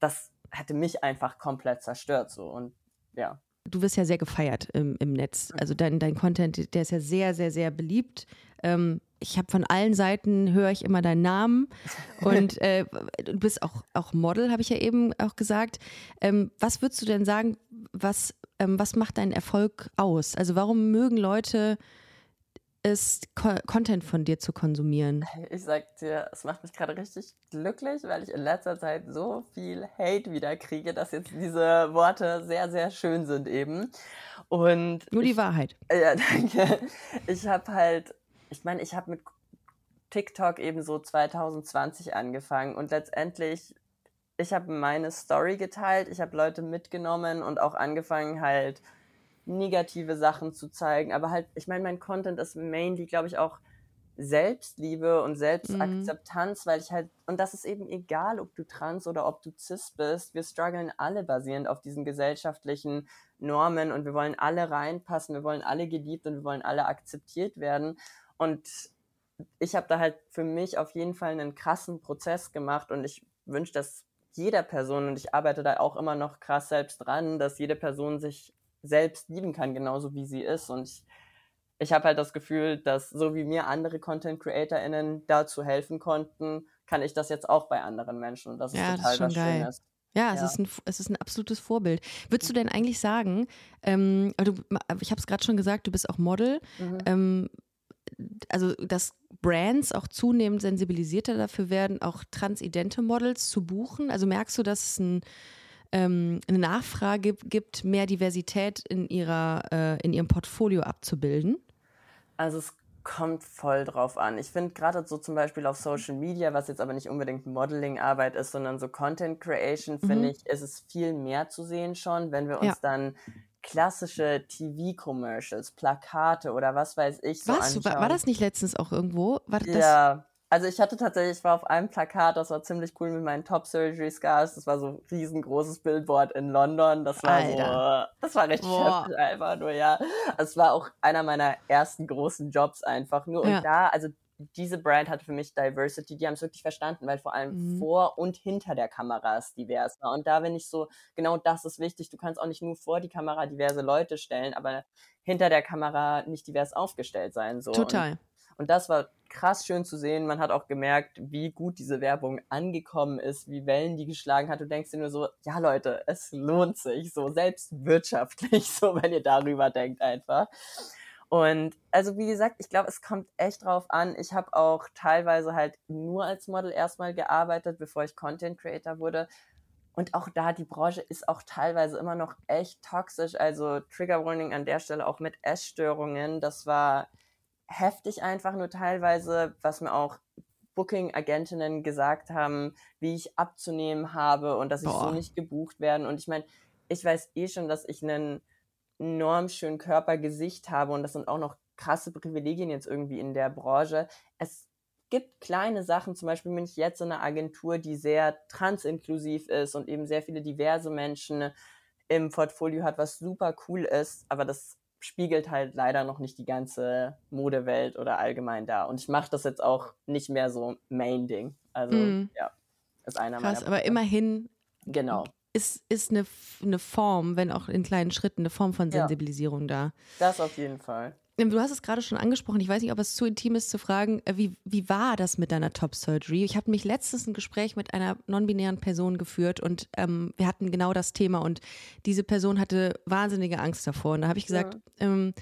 das hätte mich einfach komplett zerstört so und ja. Du wirst ja sehr gefeiert im, im Netz. Also dein, dein Content, der ist ja sehr, sehr, sehr beliebt. Ähm, ich habe von allen Seiten höre ich immer deinen Namen und äh, du bist auch, auch Model, habe ich ja eben auch gesagt. Ähm, was würdest du denn sagen, was ähm, was macht deinen Erfolg aus? Also warum mögen Leute es, Co Content von dir zu konsumieren? Ich sag dir, es macht mich gerade richtig glücklich, weil ich in letzter Zeit so viel Hate wieder kriege, dass jetzt diese Worte sehr, sehr schön sind eben. Und Nur die ich, Wahrheit. Ja, danke. Ich habe halt, ich meine, ich habe mit TikTok eben so 2020 angefangen und letztendlich ich habe meine Story geteilt, ich habe Leute mitgenommen und auch angefangen halt negative Sachen zu zeigen. Aber halt, ich meine, mein Content ist mainly, glaube ich, auch Selbstliebe und Selbstakzeptanz, mhm. weil ich halt, und das ist eben egal, ob du trans oder ob du cis bist, wir strugglen alle basierend auf diesen gesellschaftlichen Normen und wir wollen alle reinpassen, wir wollen alle geliebt und wir wollen alle akzeptiert werden. Und ich habe da halt für mich auf jeden Fall einen krassen Prozess gemacht und ich wünsche, dass jeder Person, und ich arbeite da auch immer noch krass selbst dran, dass jede Person sich selbst lieben kann, genauso wie sie ist. Und ich, ich habe halt das Gefühl, dass so wie mir andere Content CreatorInnen dazu helfen konnten, kann ich das jetzt auch bei anderen Menschen. Und das ist ja, total das ist was geil. Schönes. Ja, es, ja. Ist ein, es ist ein absolutes Vorbild. Würdest du denn eigentlich sagen, ähm, du, ich habe es gerade schon gesagt, du bist auch Model, mhm. ähm, also dass Brands auch zunehmend sensibilisierter dafür werden, auch transidente Models zu buchen? Also merkst du, dass es ein, ähm, eine Nachfrage gibt, mehr Diversität in, ihrer, äh, in ihrem Portfolio abzubilden? Also es kommt voll drauf an. Ich finde gerade so zum Beispiel auf Social Media, was jetzt aber nicht unbedingt Modeling-Arbeit ist, sondern so Content Creation, finde mhm. ich, ist es viel mehr zu sehen schon, wenn wir uns ja. dann klassische TV-Commercials, Plakate oder was weiß ich so was? Anschauen. War, das nicht letztens auch irgendwo? War ja. Also ich hatte tatsächlich, ich war auf einem Plakat, das war ziemlich cool mit meinen Top Surgery Scars. Das war so ein riesengroßes Billboard in London. Das war Alter. so, das war richtig heftig einfach nur, ja. Es war auch einer meiner ersten großen Jobs einfach nur. Ja. Und da, also diese Brand hat für mich Diversity, die haben es wirklich verstanden, weil vor allem mhm. vor und hinter der Kamera ist divers. Ne? Und da bin ich so, genau das ist wichtig. Du kannst auch nicht nur vor die Kamera diverse Leute stellen, aber hinter der Kamera nicht divers aufgestellt sein. So. Total. Und das war krass schön zu sehen. Man hat auch gemerkt, wie gut diese Werbung angekommen ist, wie Wellen die geschlagen hat. Du denkst dir nur so, ja Leute, es lohnt sich, so selbst wirtschaftlich, so wenn ihr darüber denkt einfach. Und also wie gesagt, ich glaube, es kommt echt drauf an. Ich habe auch teilweise halt nur als Model erstmal gearbeitet, bevor ich Content Creator wurde. Und auch da, die Branche ist auch teilweise immer noch echt toxisch. Also Trigger Warning an der Stelle auch mit Essstörungen. Das war heftig einfach nur teilweise, was mir auch Booking-Agentinnen gesagt haben, wie ich abzunehmen habe und dass ich Boah. so nicht gebucht werden. Und ich meine, ich weiß eh schon, dass ich einen enorm schönen Körpergesicht habe und das sind auch noch krasse Privilegien jetzt irgendwie in der Branche. Es gibt kleine Sachen, zum Beispiel bin ich jetzt in einer Agentur, die sehr transinklusiv ist und eben sehr viele diverse Menschen im Portfolio hat, was super cool ist, aber das spiegelt halt leider noch nicht die ganze Modewelt oder allgemein da. Und ich mache das jetzt auch nicht mehr so Main-Ding. Also mm. ja, ist einer Krass, meiner. aber immerhin genau. Ist, ist eine, eine Form, wenn auch in kleinen Schritten, eine Form von Sensibilisierung ja, da. Das auf jeden Fall. Ähm, du hast es gerade schon angesprochen. Ich weiß nicht, ob es zu intim ist zu fragen, äh, wie, wie war das mit deiner Top Surgery? Ich habe mich letztens ein Gespräch mit einer non-binären Person geführt und ähm, wir hatten genau das Thema und diese Person hatte wahnsinnige Angst davor. Und da habe ich gesagt, ja. ähm,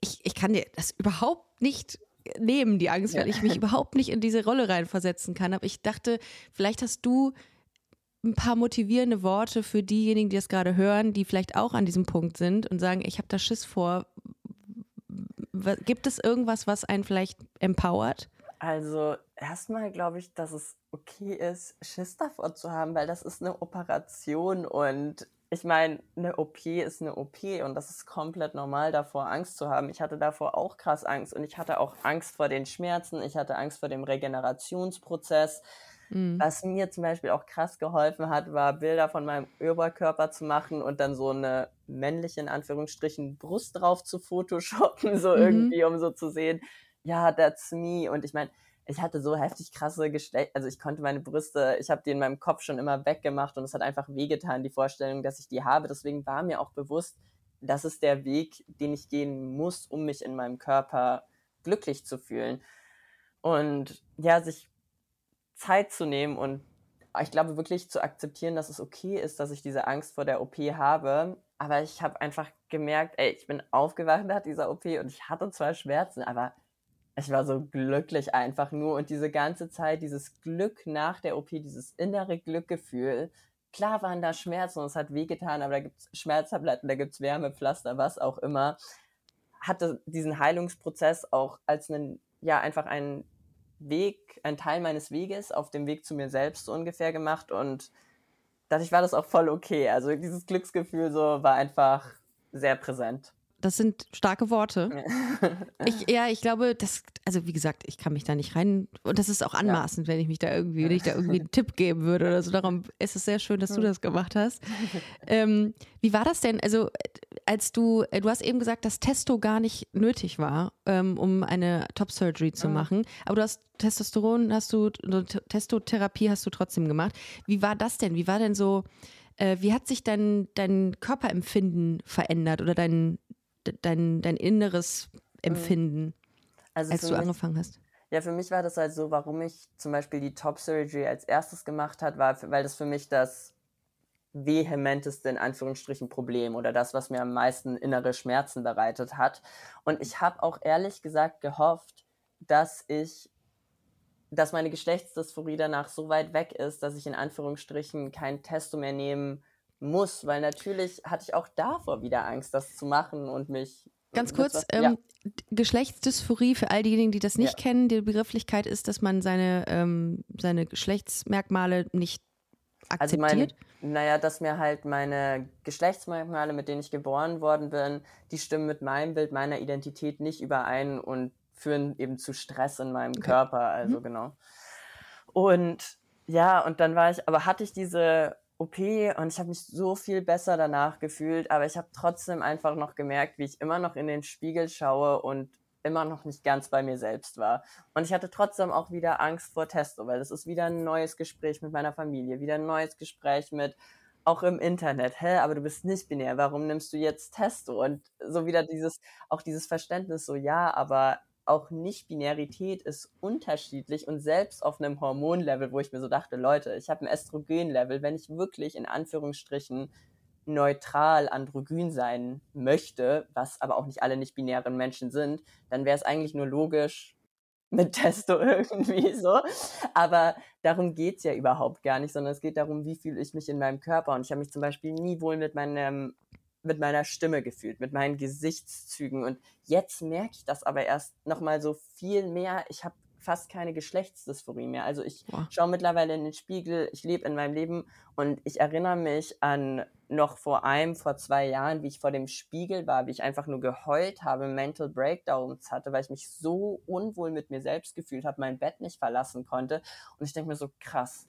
ich, ich kann dir das überhaupt nicht nehmen, die Angst, ja. weil ich mich überhaupt nicht in diese Rolle reinversetzen kann. Aber ich dachte, vielleicht hast du ein paar motivierende Worte für diejenigen, die das gerade hören, die vielleicht auch an diesem Punkt sind und sagen, ich habe da Schiss vor, Gibt es irgendwas, was einen vielleicht empowert? Also erstmal glaube ich, dass es okay ist, Schiss davor zu haben, weil das ist eine Operation und ich meine, eine OP ist eine OP und das ist komplett normal, davor Angst zu haben. Ich hatte davor auch krass Angst und ich hatte auch Angst vor den Schmerzen, ich hatte Angst vor dem Regenerationsprozess. Mhm. Was mir zum Beispiel auch krass geholfen hat, war Bilder von meinem Oberkörper zu machen und dann so eine männliche, in Anführungsstrichen, Brust drauf zu photoshoppen, so mhm. irgendwie, um so zu sehen, ja, that's me. Und ich meine, ich hatte so heftig krasse Geschlecht, also ich konnte meine Brüste, ich habe die in meinem Kopf schon immer weggemacht und es hat einfach wehgetan, die Vorstellung, dass ich die habe. Deswegen war mir auch bewusst, das ist der Weg, den ich gehen muss, um mich in meinem Körper glücklich zu fühlen. Und ja, sich Zeit zu nehmen und ich glaube wirklich zu akzeptieren, dass es okay ist, dass ich diese Angst vor der OP habe. Aber ich habe einfach gemerkt, ey, ich bin aufgewacht nach dieser OP und ich hatte zwar Schmerzen, aber ich war so glücklich einfach nur. Und diese ganze Zeit, dieses Glück nach der OP, dieses innere Glückgefühl, klar waren da Schmerzen und es hat wehgetan, aber da gibt es Schmerztabletten, da gibt es Wärmepflaster, was auch immer. Hatte diesen Heilungsprozess auch als einen, ja, einfach einen Weg, ein Teil meines Weges auf dem Weg zu mir selbst so ungefähr gemacht und dadurch war das auch voll okay. Also dieses Glücksgefühl so war einfach sehr präsent. Das sind starke Worte. ich, ja, ich glaube, das, also wie gesagt, ich kann mich da nicht rein. Und das ist auch anmaßend, ja. wenn ich mich da irgendwie, wenn ich da irgendwie einen Tipp geben würde oder so. Darum ist es sehr schön, dass du das gemacht hast. Ähm, wie war das denn? Also, als du, äh, du hast eben gesagt, dass Testo gar nicht nötig war, ähm, um eine Top-Surgery zu machen. Aber du hast Testosteron, hast du, Testotherapie hast du trotzdem gemacht. Wie war das denn? Wie war denn so, äh, wie hat sich dein, dein Körperempfinden verändert oder dein, dein, dein inneres mhm. Empfinden, also als du mich, angefangen hast? Ja, für mich war das halt so, warum ich zum Beispiel die Top Surgery als erstes gemacht hat, war, weil das für mich das vehementeste in Anführungsstrichen Problem oder das, was mir am meisten innere Schmerzen bereitet hat. Und ich habe auch ehrlich gesagt gehofft, dass ich, dass meine Geschlechtsdysphorie danach so weit weg ist, dass ich in Anführungsstrichen kein Testo mehr nehmen muss, weil natürlich hatte ich auch davor wieder Angst, das zu machen und mich. Ganz kurz, was, ähm, ja. Geschlechtsdysphorie für all diejenigen, die das nicht ja. kennen, die Begrifflichkeit ist, dass man seine, ähm, seine Geschlechtsmerkmale nicht akzeptiert. Also mein, naja, dass mir halt meine Geschlechtsmerkmale, mit denen ich geboren worden bin, die stimmen mit meinem Bild meiner Identität nicht überein und führen eben zu Stress in meinem okay. Körper, also mhm. genau. Und ja, und dann war ich, aber hatte ich diese OP und ich habe mich so viel besser danach gefühlt, aber ich habe trotzdem einfach noch gemerkt, wie ich immer noch in den Spiegel schaue und immer noch nicht ganz bei mir selbst war. Und ich hatte trotzdem auch wieder Angst vor Testo, weil das ist wieder ein neues Gespräch mit meiner Familie, wieder ein neues Gespräch mit auch im Internet, hä, aber du bist nicht binär, warum nimmst du jetzt Testo? Und so wieder dieses, auch dieses Verständnis, so ja, aber auch Nicht-Binarität ist unterschiedlich und selbst auf einem Hormonlevel, wo ich mir so dachte, Leute, ich habe ein Östrogenlevel, wenn ich wirklich in Anführungsstrichen neutral androgyn sein möchte, was aber auch nicht alle nicht-binären Menschen sind, dann wäre es eigentlich nur logisch, mit Testo irgendwie so. Aber darum geht's ja überhaupt gar nicht, sondern es geht darum, wie fühle ich mich in meinem Körper. Und ich habe mich zum Beispiel nie wohl mit meinem mit meiner Stimme gefühlt, mit meinen Gesichtszügen. Und jetzt merke ich das aber erst nochmal so viel mehr. Ich habe fast keine Geschlechtsdysphorie mehr. Also ich wow. schaue mittlerweile in den Spiegel, ich lebe in meinem Leben und ich erinnere mich an noch vor einem, vor zwei Jahren, wie ich vor dem Spiegel war, wie ich einfach nur geheult habe, Mental Breakdowns hatte, weil ich mich so unwohl mit mir selbst gefühlt habe, mein Bett nicht verlassen konnte. Und ich denke mir so, krass,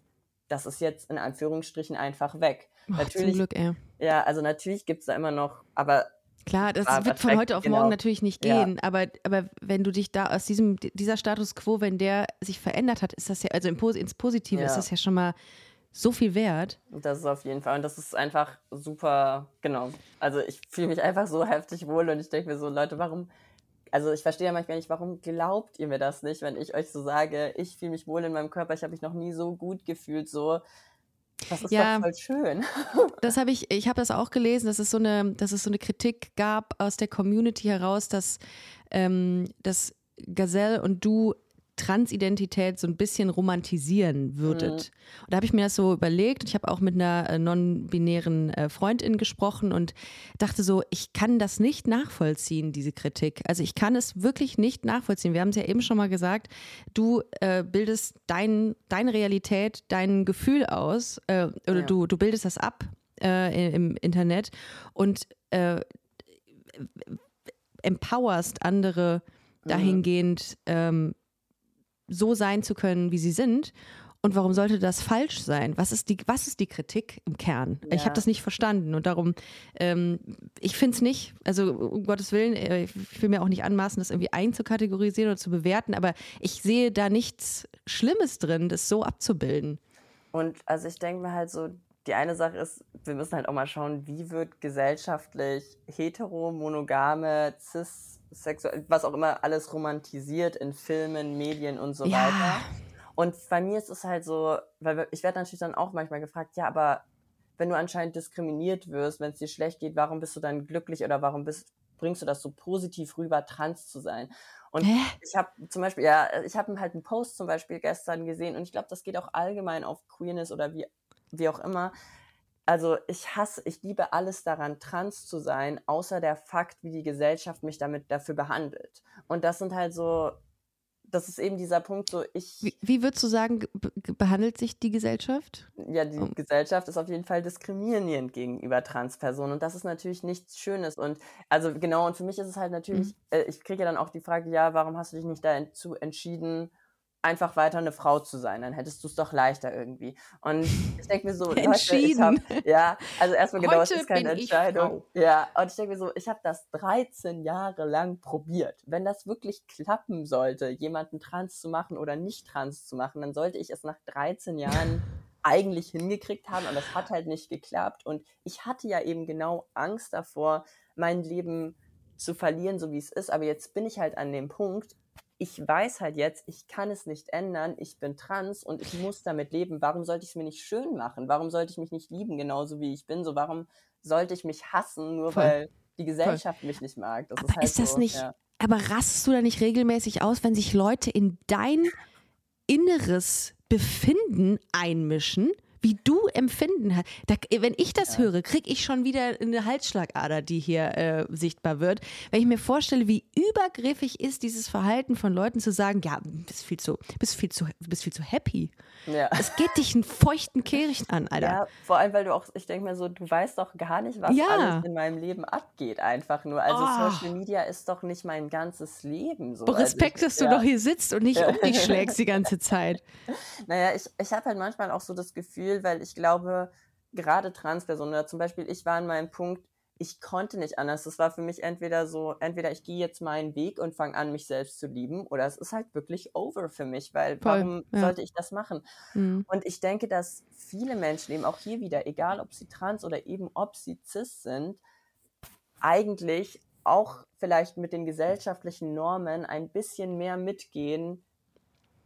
das ist jetzt in Anführungsstrichen einfach weg. Oh, natürlich, Glück, ey. Ja, also natürlich gibt es da immer noch, aber Klar, das ah, wird von heute auf genau. morgen natürlich nicht gehen, ja. aber, aber wenn du dich da aus diesem, dieser Status quo, wenn der sich verändert hat, ist das ja, also ins Positive ja. ist das ja schon mal so viel wert. Das ist auf jeden Fall. Und das ist einfach super, genau. Also ich fühle mich einfach so heftig wohl und ich denke mir so, Leute, warum, also ich verstehe ja manchmal nicht, warum glaubt ihr mir das nicht, wenn ich euch so sage, ich fühle mich wohl in meinem Körper, ich habe mich noch nie so gut gefühlt, so. Das ist ja, doch voll schön. Das habe ich, ich habe das auch gelesen, dass es so eine, dass es so eine Kritik gab aus der Community heraus, dass, ähm, dass Gazelle und du Transidentität so ein bisschen romantisieren würdet. Mhm. Und da habe ich mir das so überlegt. Ich habe auch mit einer äh, non-binären äh, Freundin gesprochen und dachte so, ich kann das nicht nachvollziehen, diese Kritik. Also ich kann es wirklich nicht nachvollziehen. Wir haben es ja eben schon mal gesagt, du äh, bildest dein, deine Realität, dein Gefühl aus äh, oder ja. du, du bildest das ab äh, im Internet und äh, empowerst andere mhm. dahingehend, ähm, so sein zu können, wie sie sind. Und warum sollte das falsch sein? Was ist die, was ist die Kritik im Kern? Ja. Ich habe das nicht verstanden und darum, ähm, ich finde es nicht, also um Gottes Willen, äh, ich will mir auch nicht anmaßen, das irgendwie einzukategorisieren oder zu bewerten, aber ich sehe da nichts Schlimmes drin, das so abzubilden. Und also ich denke mir halt so, die eine Sache ist, wir müssen halt auch mal schauen, wie wird gesellschaftlich hetero, monogame, cis sexuell, was auch immer, alles romantisiert in Filmen, Medien und so ja. weiter. Und bei mir ist es halt so, weil ich werde natürlich dann auch manchmal gefragt, ja, aber wenn du anscheinend diskriminiert wirst, wenn es dir schlecht geht, warum bist du dann glücklich oder warum bist, bringst du das so positiv rüber, trans zu sein? Und Hä? ich habe zum Beispiel, ja, ich habe halt einen Post zum Beispiel gestern gesehen und ich glaube, das geht auch allgemein auf Queerness oder wie, wie auch immer also ich hasse, ich liebe alles daran, trans zu sein, außer der Fakt, wie die Gesellschaft mich damit dafür behandelt. Und das sind halt so, das ist eben dieser Punkt, so ich. Wie, wie würdest du sagen, behandelt sich die Gesellschaft? Ja, die oh. Gesellschaft ist auf jeden Fall diskriminierend gegenüber Transpersonen und das ist natürlich nichts Schönes. Und also genau, und für mich ist es halt natürlich, mhm. äh, ich kriege ja dann auch die Frage, ja, warum hast du dich nicht dazu entschieden, einfach weiter eine Frau zu sein, dann hättest du es doch leichter irgendwie. Und ich denke mir so, Entschieden. Leute, ich hab, ja, also erstmal genau, es ist keine Entscheidung. Ja, und ich denke mir so, ich habe das 13 Jahre lang probiert. Wenn das wirklich klappen sollte, jemanden trans zu machen oder nicht trans zu machen, dann sollte ich es nach 13 Jahren eigentlich hingekriegt haben, und das hat halt nicht geklappt. Und ich hatte ja eben genau Angst davor, mein Leben zu verlieren, so wie es ist. Aber jetzt bin ich halt an dem Punkt, ich weiß halt jetzt, ich kann es nicht ändern, ich bin trans und ich muss damit leben. Warum sollte ich es mir nicht schön machen? Warum sollte ich mich nicht lieben, genauso wie ich bin? So, warum sollte ich mich hassen, nur Voll. weil die Gesellschaft Voll. mich nicht mag? Das aber ist, halt ist das so, nicht, ja. aber rastest du da nicht regelmäßig aus, wenn sich Leute in dein inneres Befinden einmischen? Wie du Empfinden hast. Da, wenn ich das ja. höre, kriege ich schon wieder eine Halsschlagader, die hier äh, sichtbar wird. Wenn ich mir vorstelle, wie übergriffig ist dieses Verhalten von Leuten zu sagen, ja, bist viel zu, bist viel zu, bist viel zu happy. Ja. Es geht dich einen feuchten Kehricht an, Alter. Ja, vor allem, weil du auch, ich denke mir so, du weißt doch gar nicht, was ja. alles in meinem Leben abgeht, einfach nur. Also oh. Social Media ist doch nicht mein ganzes Leben. So. Respekt, also ich, dass du doch hier sitzt und nicht um dich schlägst die ganze Zeit. Naja, ich, ich habe halt manchmal auch so das Gefühl, weil ich glaube, gerade Transpersonen, oder zum Beispiel ich war an meinem Punkt, ich konnte nicht anders. Das war für mich entweder so, entweder ich gehe jetzt meinen Weg und fange an, mich selbst zu lieben, oder es ist halt wirklich over für mich, weil Voll, warum ja. sollte ich das machen? Mhm. Und ich denke, dass viele Menschen eben auch hier wieder, egal ob sie trans oder eben ob sie cis sind, eigentlich auch vielleicht mit den gesellschaftlichen Normen ein bisschen mehr mitgehen,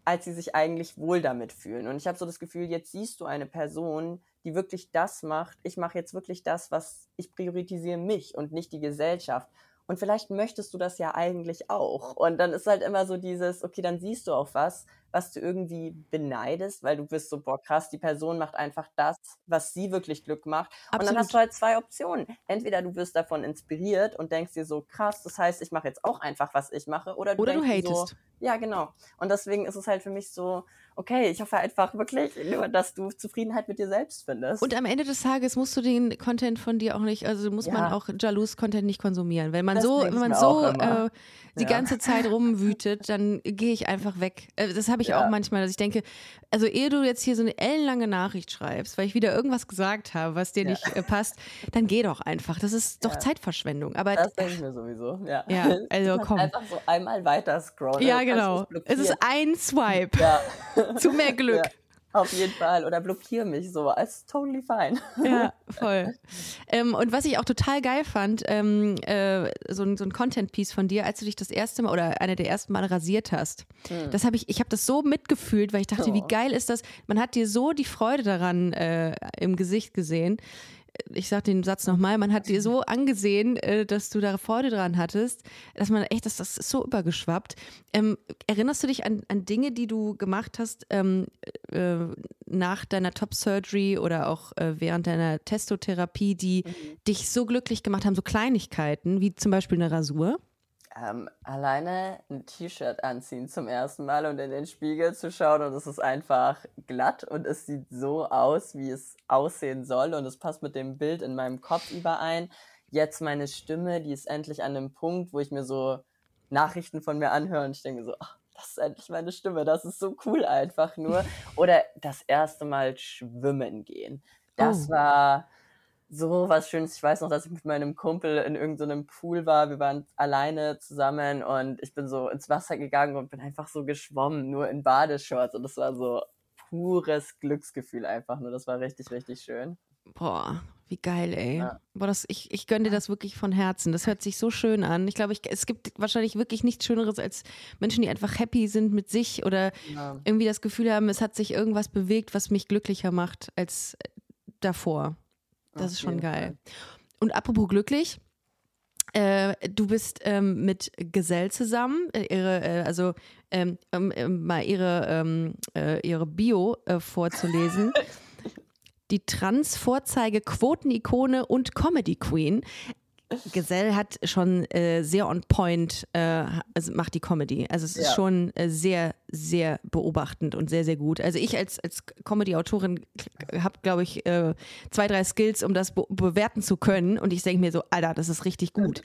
als sie sich eigentlich wohl damit fühlen. Und ich habe so das Gefühl, jetzt siehst du eine Person, die wirklich das macht. Ich mache jetzt wirklich das, was ich priorisiere mich und nicht die Gesellschaft. Und vielleicht möchtest du das ja eigentlich auch. Und dann ist halt immer so dieses, okay, dann siehst du auch was, was du irgendwie beneidest, weil du bist so, boah, krass, die Person macht einfach das, was sie wirklich Glück macht. Absolut. Und dann hast du halt zwei Optionen. Entweder du wirst davon inspiriert und denkst dir so, krass, das heißt, ich mache jetzt auch einfach, was ich mache. Oder du, oder du hatest. So, ja, genau. Und deswegen ist es halt für mich so, okay, ich hoffe einfach wirklich nur, dass du Zufriedenheit mit dir selbst findest. Und am Ende des Tages musst du den Content von dir auch nicht, also muss ja. man auch jalous Content nicht konsumieren. Wenn man das so, wenn man so äh, die ja. ganze Zeit rumwütet, dann gehe ich einfach weg. Äh, das habe ich ja. auch manchmal, dass ich denke, also ehe du jetzt hier so eine ellenlange Nachricht schreibst, weil ich wieder irgendwas gesagt habe, was dir nicht äh, passt, dann geh doch einfach. Das ist doch Zeitverschwendung. Aber das denke ich mir sowieso. Ja, ja also komm. Einfach so einmal weiter scrollen. Ja, genau. Es ist ein Swipe. Ja. Zu mehr Glück. Ja. Auf jeden Fall. Oder blockiere mich so. Ist totally fine. Ja, voll. ähm, und was ich auch total geil fand, ähm, äh, so, ein, so ein Content-Piece von dir, als du dich das erste Mal oder eine der ersten Mal rasiert hast. Hm. Das habe ich, ich habe das so mitgefühlt, weil ich dachte, oh. wie geil ist das? Man hat dir so die Freude daran äh, im Gesicht gesehen ich sag den Satz nochmal, man hat dir so angesehen, äh, dass du da Freude dran hattest, dass man echt, dass das ist so übergeschwappt. Ähm, erinnerst du dich an, an Dinge, die du gemacht hast ähm, äh, nach deiner Top-Surgery oder auch äh, während deiner Testotherapie, die mhm. dich so glücklich gemacht haben, so Kleinigkeiten, wie zum Beispiel eine Rasur? Ähm, alleine ein T-Shirt anziehen zum ersten Mal und in den Spiegel zu schauen und es ist einfach glatt und es sieht so aus, wie es aussehen soll und es passt mit dem Bild in meinem Kopf überein. Jetzt meine Stimme, die ist endlich an einem Punkt, wo ich mir so Nachrichten von mir anhöre und ich denke so, ach, das ist endlich meine Stimme, das ist so cool einfach nur. Oder das erste Mal schwimmen gehen. Das oh. war so was Schönes. Ich weiß noch, dass ich mit meinem Kumpel in irgendeinem Pool war. Wir waren alleine zusammen und ich bin so ins Wasser gegangen und bin einfach so geschwommen, nur in Badeshorts. Und das war so pures Glücksgefühl einfach nur. Das war richtig, richtig schön. Boah, wie geil, ey. Ja. Boah, das, ich, ich gönne dir das wirklich von Herzen. Das hört sich so schön an. Ich glaube, ich, es gibt wahrscheinlich wirklich nichts Schöneres als Menschen, die einfach happy sind mit sich oder ja. irgendwie das Gefühl haben, es hat sich irgendwas bewegt, was mich glücklicher macht als davor. Das Auf ist schon geil. Fall. Und apropos glücklich, äh, du bist ähm, mit Gesell zusammen, äh, ihre, äh, also ähm, ähm, mal ihre, ähm, äh, ihre Bio äh, vorzulesen. Die Trans-Vorzeige-Quoten-Ikone und Comedy-Queen. Gesell hat schon äh, sehr on point, äh, also macht die Comedy. Also es ja. ist schon äh, sehr, sehr beobachtend und sehr, sehr gut. Also ich als, als Comedy-Autorin habe, glaube ich, äh, zwei, drei Skills, um das be bewerten zu können. Und ich denke mir so, Alter, das ist richtig gut.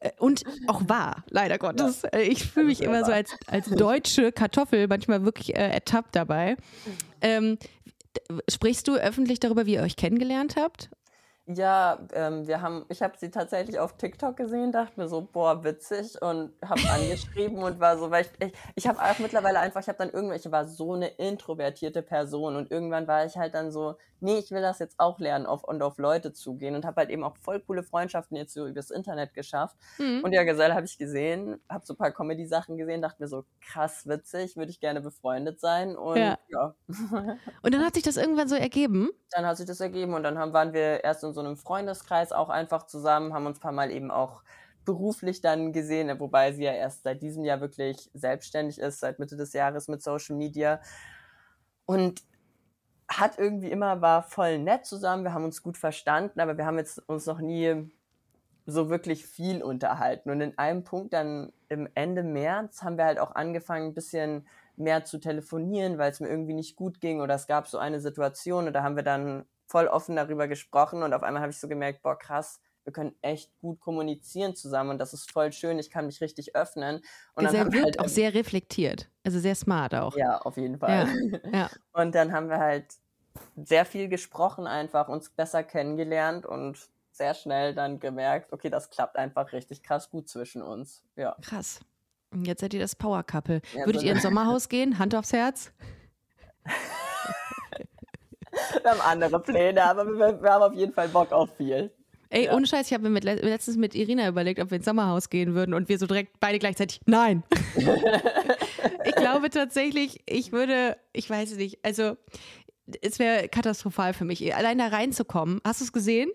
Äh, und auch wahr, leider Gottes. Ja. Äh, ich fühle mich immer so als, als deutsche Kartoffel manchmal wirklich ertappt dabei. Ähm, sprichst du öffentlich darüber, wie ihr euch kennengelernt habt? Ja, ähm, wir haben, ich habe sie tatsächlich auf TikTok gesehen, dachte mir so, boah, witzig und habe angeschrieben und war so, weil ich, ich, ich habe auch mittlerweile einfach, ich habe dann irgendwelche, war so eine introvertierte Person und irgendwann war ich halt dann so, nee, ich will das jetzt auch lernen auf, und auf Leute zugehen und habe halt eben auch voll coole Freundschaften jetzt so übers Internet geschafft. Mhm. Und ja, Gesell habe ich gesehen, habe so ein paar Comedy-Sachen gesehen, dachte mir so, krass witzig, würde ich gerne befreundet sein und ja. ja. Und dann hat sich das irgendwann so ergeben? Dann hat sich das ergeben und dann haben, waren wir erst in so einem Freundeskreis auch einfach zusammen, haben uns ein paar Mal eben auch beruflich dann gesehen, wobei sie ja erst seit diesem Jahr wirklich selbstständig ist, seit Mitte des Jahres mit Social Media. Und hat irgendwie immer, war voll nett zusammen, wir haben uns gut verstanden, aber wir haben jetzt uns noch nie so wirklich viel unterhalten. Und in einem Punkt dann im Ende März haben wir halt auch angefangen, ein bisschen mehr zu telefonieren, weil es mir irgendwie nicht gut ging oder es gab so eine Situation und da haben wir dann voll offen darüber gesprochen und auf einmal habe ich so gemerkt, boah, krass, wir können echt gut kommunizieren zusammen und das ist voll schön, ich kann mich richtig öffnen. Und dann haben wir halt auch sehr reflektiert, also sehr smart auch. Ja, auf jeden Fall. Ja, ja. Und dann haben wir halt sehr viel gesprochen, einfach uns besser kennengelernt und sehr schnell dann gemerkt, okay, das klappt einfach richtig krass gut zwischen uns. Ja. Krass. Und jetzt seid ihr das Power Couple. Ja, Würdet so ihr ins Sommerhaus gehen? Hand aufs Herz? wir haben andere Pläne, aber wir, wir, haben auf jeden Fall Bock auf viel. Ey, Ja. ohne Scheiß, ich habe mir mit, letztens mit Irina überlegt, ob wir ins Sommerhaus gehen würden und wir so direkt beide gleichzeitig, nein. ich glaube tatsächlich, ich würde, ich weiß es nicht, also es wäre katastrophal für mich, allein da reinzukommen. Hast du es gesehen?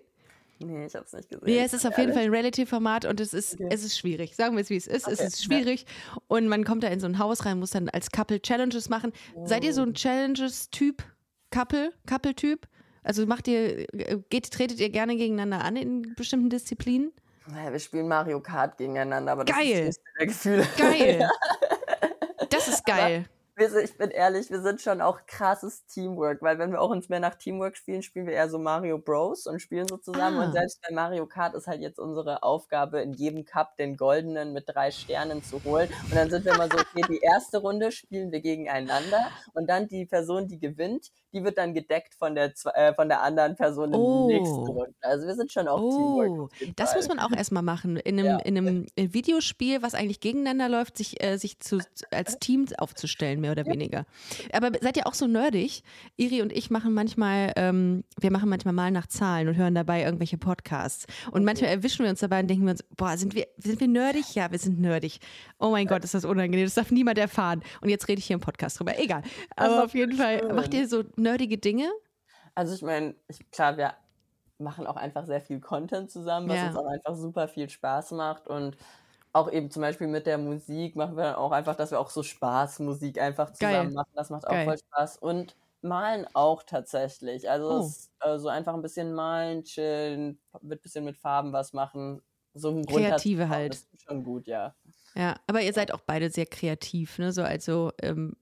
Nee, ich hab's nicht gesehen. Nee, es ist auf jeden Ehrlich? Fall ein Relative-Format und es ist, Okay. es ist schwierig. Sagen wir es, wie es ist. Es Okay, ist schwierig. Und man kommt da in so ein Haus rein, muss dann als Couple Challenges machen. Seid ihr so Oh. ein Challenges-Typ? Couple? Couple-Typ? Also macht ihr, geht, tretet ihr gerne gegeneinander an in bestimmten Disziplinen? Naja, wir spielen Mario Kart gegeneinander, aber das Geil. ist der Gefühl. Geil. Das ist geil. Wir ich bin ehrlich, wir sind schon auch krasses Teamwork, weil wenn wir auch uns mehr nach Teamwork spielen, spielen wir eher so Mario Bros. und spielen so zusammen. Ah. Und selbst bei Mario Kart ist halt jetzt unsere Aufgabe, in jedem Cup den goldenen mit drei Sternen zu holen. Und dann sind wir immer so, okay, die erste Runde spielen wir gegeneinander und dann die Person, die gewinnt, die wird dann gedeckt von der, äh, von der anderen Person in Oh. der nächsten Runde. Also wir sind schon auch Teamwork. Oh, jeden das Fall. muss man auch erstmal machen. In einem, Ja. in einem Videospiel, was eigentlich gegeneinander läuft, sich, äh, sich zu, als Team aufzustellen, mehr oder weniger. Aber seid ihr auch so nerdig? Iri und ich machen manchmal, ähm, wir machen manchmal mal nach Zahlen und hören dabei irgendwelche Podcasts. Und manchmal erwischen wir uns dabei und denken wir uns, boah, sind wir, sind wir nerdig? Ja, wir sind nerdig. Oh mein Gott, ist das unangenehm. Das darf niemand erfahren. Und jetzt rede ich hier im Podcast drüber. Egal. Aber auf jeden Fall, schön. macht ihr so nerdige Dinge? Also ich meine, klar, wir machen auch einfach sehr viel Content zusammen, was Ja. uns auch einfach super viel Spaß macht und auch eben zum Beispiel mit der Musik machen wir dann auch einfach, dass wir auch so Spaßmusik einfach Geil. zusammen machen. Das macht auch Geil. voll Spaß und malen auch tatsächlich. Also Oh. es, äh, so einfach ein bisschen malen, chillen, mit bisschen mit Farben was machen. So ein Kreative halt. Das ist schon gut, ja. Ja, aber ihr seid auch beide sehr kreativ, ne? So also, ähm,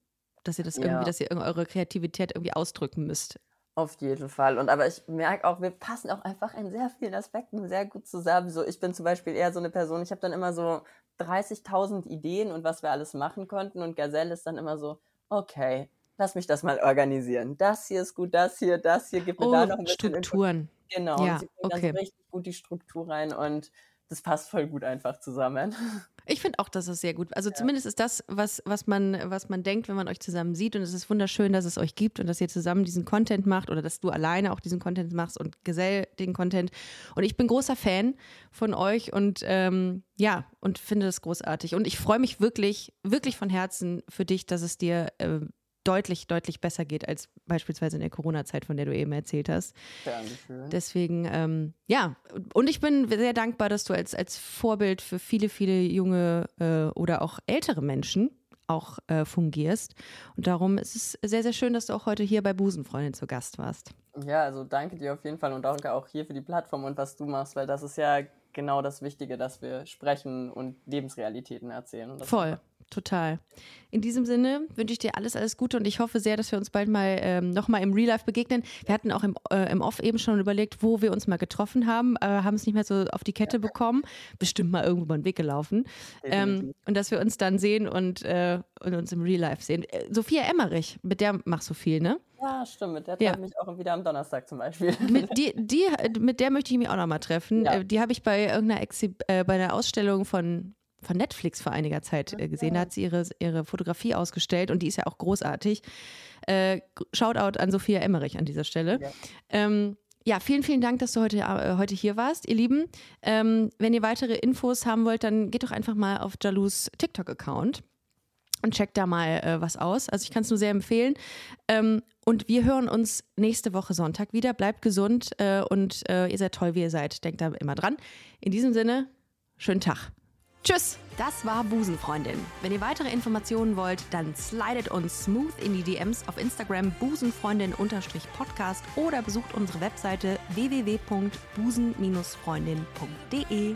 dass ihr das Ja. irgendwie, dass ihr eure Kreativität irgendwie ausdrücken müsst. Auf jeden Fall. Und aber ich merke auch, wir passen auch einfach in sehr vielen Aspekten sehr gut zusammen. So, ich bin zum Beispiel eher so eine Person, ich habe dann immer so 30.000 Ideen und was wir alles machen konnten. Und Gazelle ist dann immer so, okay, lass mich das mal organisieren. Das hier ist gut, das hier, das hier, gib mir Oh, da noch ein. Strukturen. Genau, Ja, und sie bringt okay. richtig gut die Struktur rein und das passt voll gut einfach zusammen. Ich finde auch, dass es sehr gut. Also zumindest ist das, was, was, man, was man denkt, wenn man euch zusammen sieht. Und es ist wunderschön, dass es euch gibt und dass ihr zusammen diesen Content macht oder dass du alleine auch diesen Content machst und Gesell den Content. Und ich bin großer Fan von euch und ähm, ja, und finde das großartig. Und ich freue mich wirklich, wirklich von Herzen für dich, dass es dir äh, deutlich, deutlich besser geht als beispielsweise in der Corona-Zeit, von der du eben erzählt hast. Dankeschön. Deswegen, ähm, ja, und ich bin sehr dankbar, dass du als, als Vorbild für viele, viele junge äh, oder auch ältere Menschen auch äh, fungierst. Und darum ist es sehr, sehr schön, dass du auch heute hier bei Busenfreundin zu Gast warst. Ja, also danke dir auf jeden Fall und danke auch hier für die Plattform und was du machst, weil das ist ja genau das Wichtige, dass wir sprechen und Lebensrealitäten erzählen. Und das Voll, total. In diesem Sinne wünsche ich dir alles, alles Gute und ich hoffe sehr, dass wir uns bald mal ähm, nochmal im Real Life begegnen. Wir hatten auch im, äh, im Off eben schon überlegt, wo wir uns mal getroffen haben, äh, haben es nicht mehr so auf die Kette bekommen. Bestimmt mal irgendwo über den Weg gelaufen. Ähm, und dass wir uns dann sehen und, äh, und uns im Real Life sehen. Äh, Sophia Emmerich, mit der machst du viel, ne? Ja, stimmt. Mit der Ja. treffe ich mich auch wieder am Donnerstag zum Beispiel. Mit, die, die, mit der möchte ich mich auch nochmal treffen. Ja. Äh, Die habe ich bei irgendeiner Exhi äh, bei einer Ausstellung von, von Netflix vor einiger Zeit äh, gesehen. Da hat sie ihre, ihre Fotografie ausgestellt und die ist ja auch großartig. Äh, Shoutout an Sophia Emmerich an dieser Stelle. Ja. Ähm, ja, vielen, vielen Dank, dass du heute, äh, heute hier warst, ihr Lieben. Ähm, wenn ihr weitere Infos haben wollt, dann geht doch einfach mal auf Jalus TikTok-Account und checkt da mal äh, was aus. Also ich kann es nur sehr empfehlen. Ähm, und wir hören uns nächste Woche Sonntag wieder. Bleibt gesund äh, und äh, ihr seid toll, wie ihr seid. Denkt da immer dran. In diesem Sinne, schönen Tag. Tschüss. Das war Busenfreundin. Wenn ihr weitere Informationen wollt, dann slidet uns smooth in die DMs auf Instagram busenfreundin-podcast oder besucht unsere Webseite www.busen-freundin.de.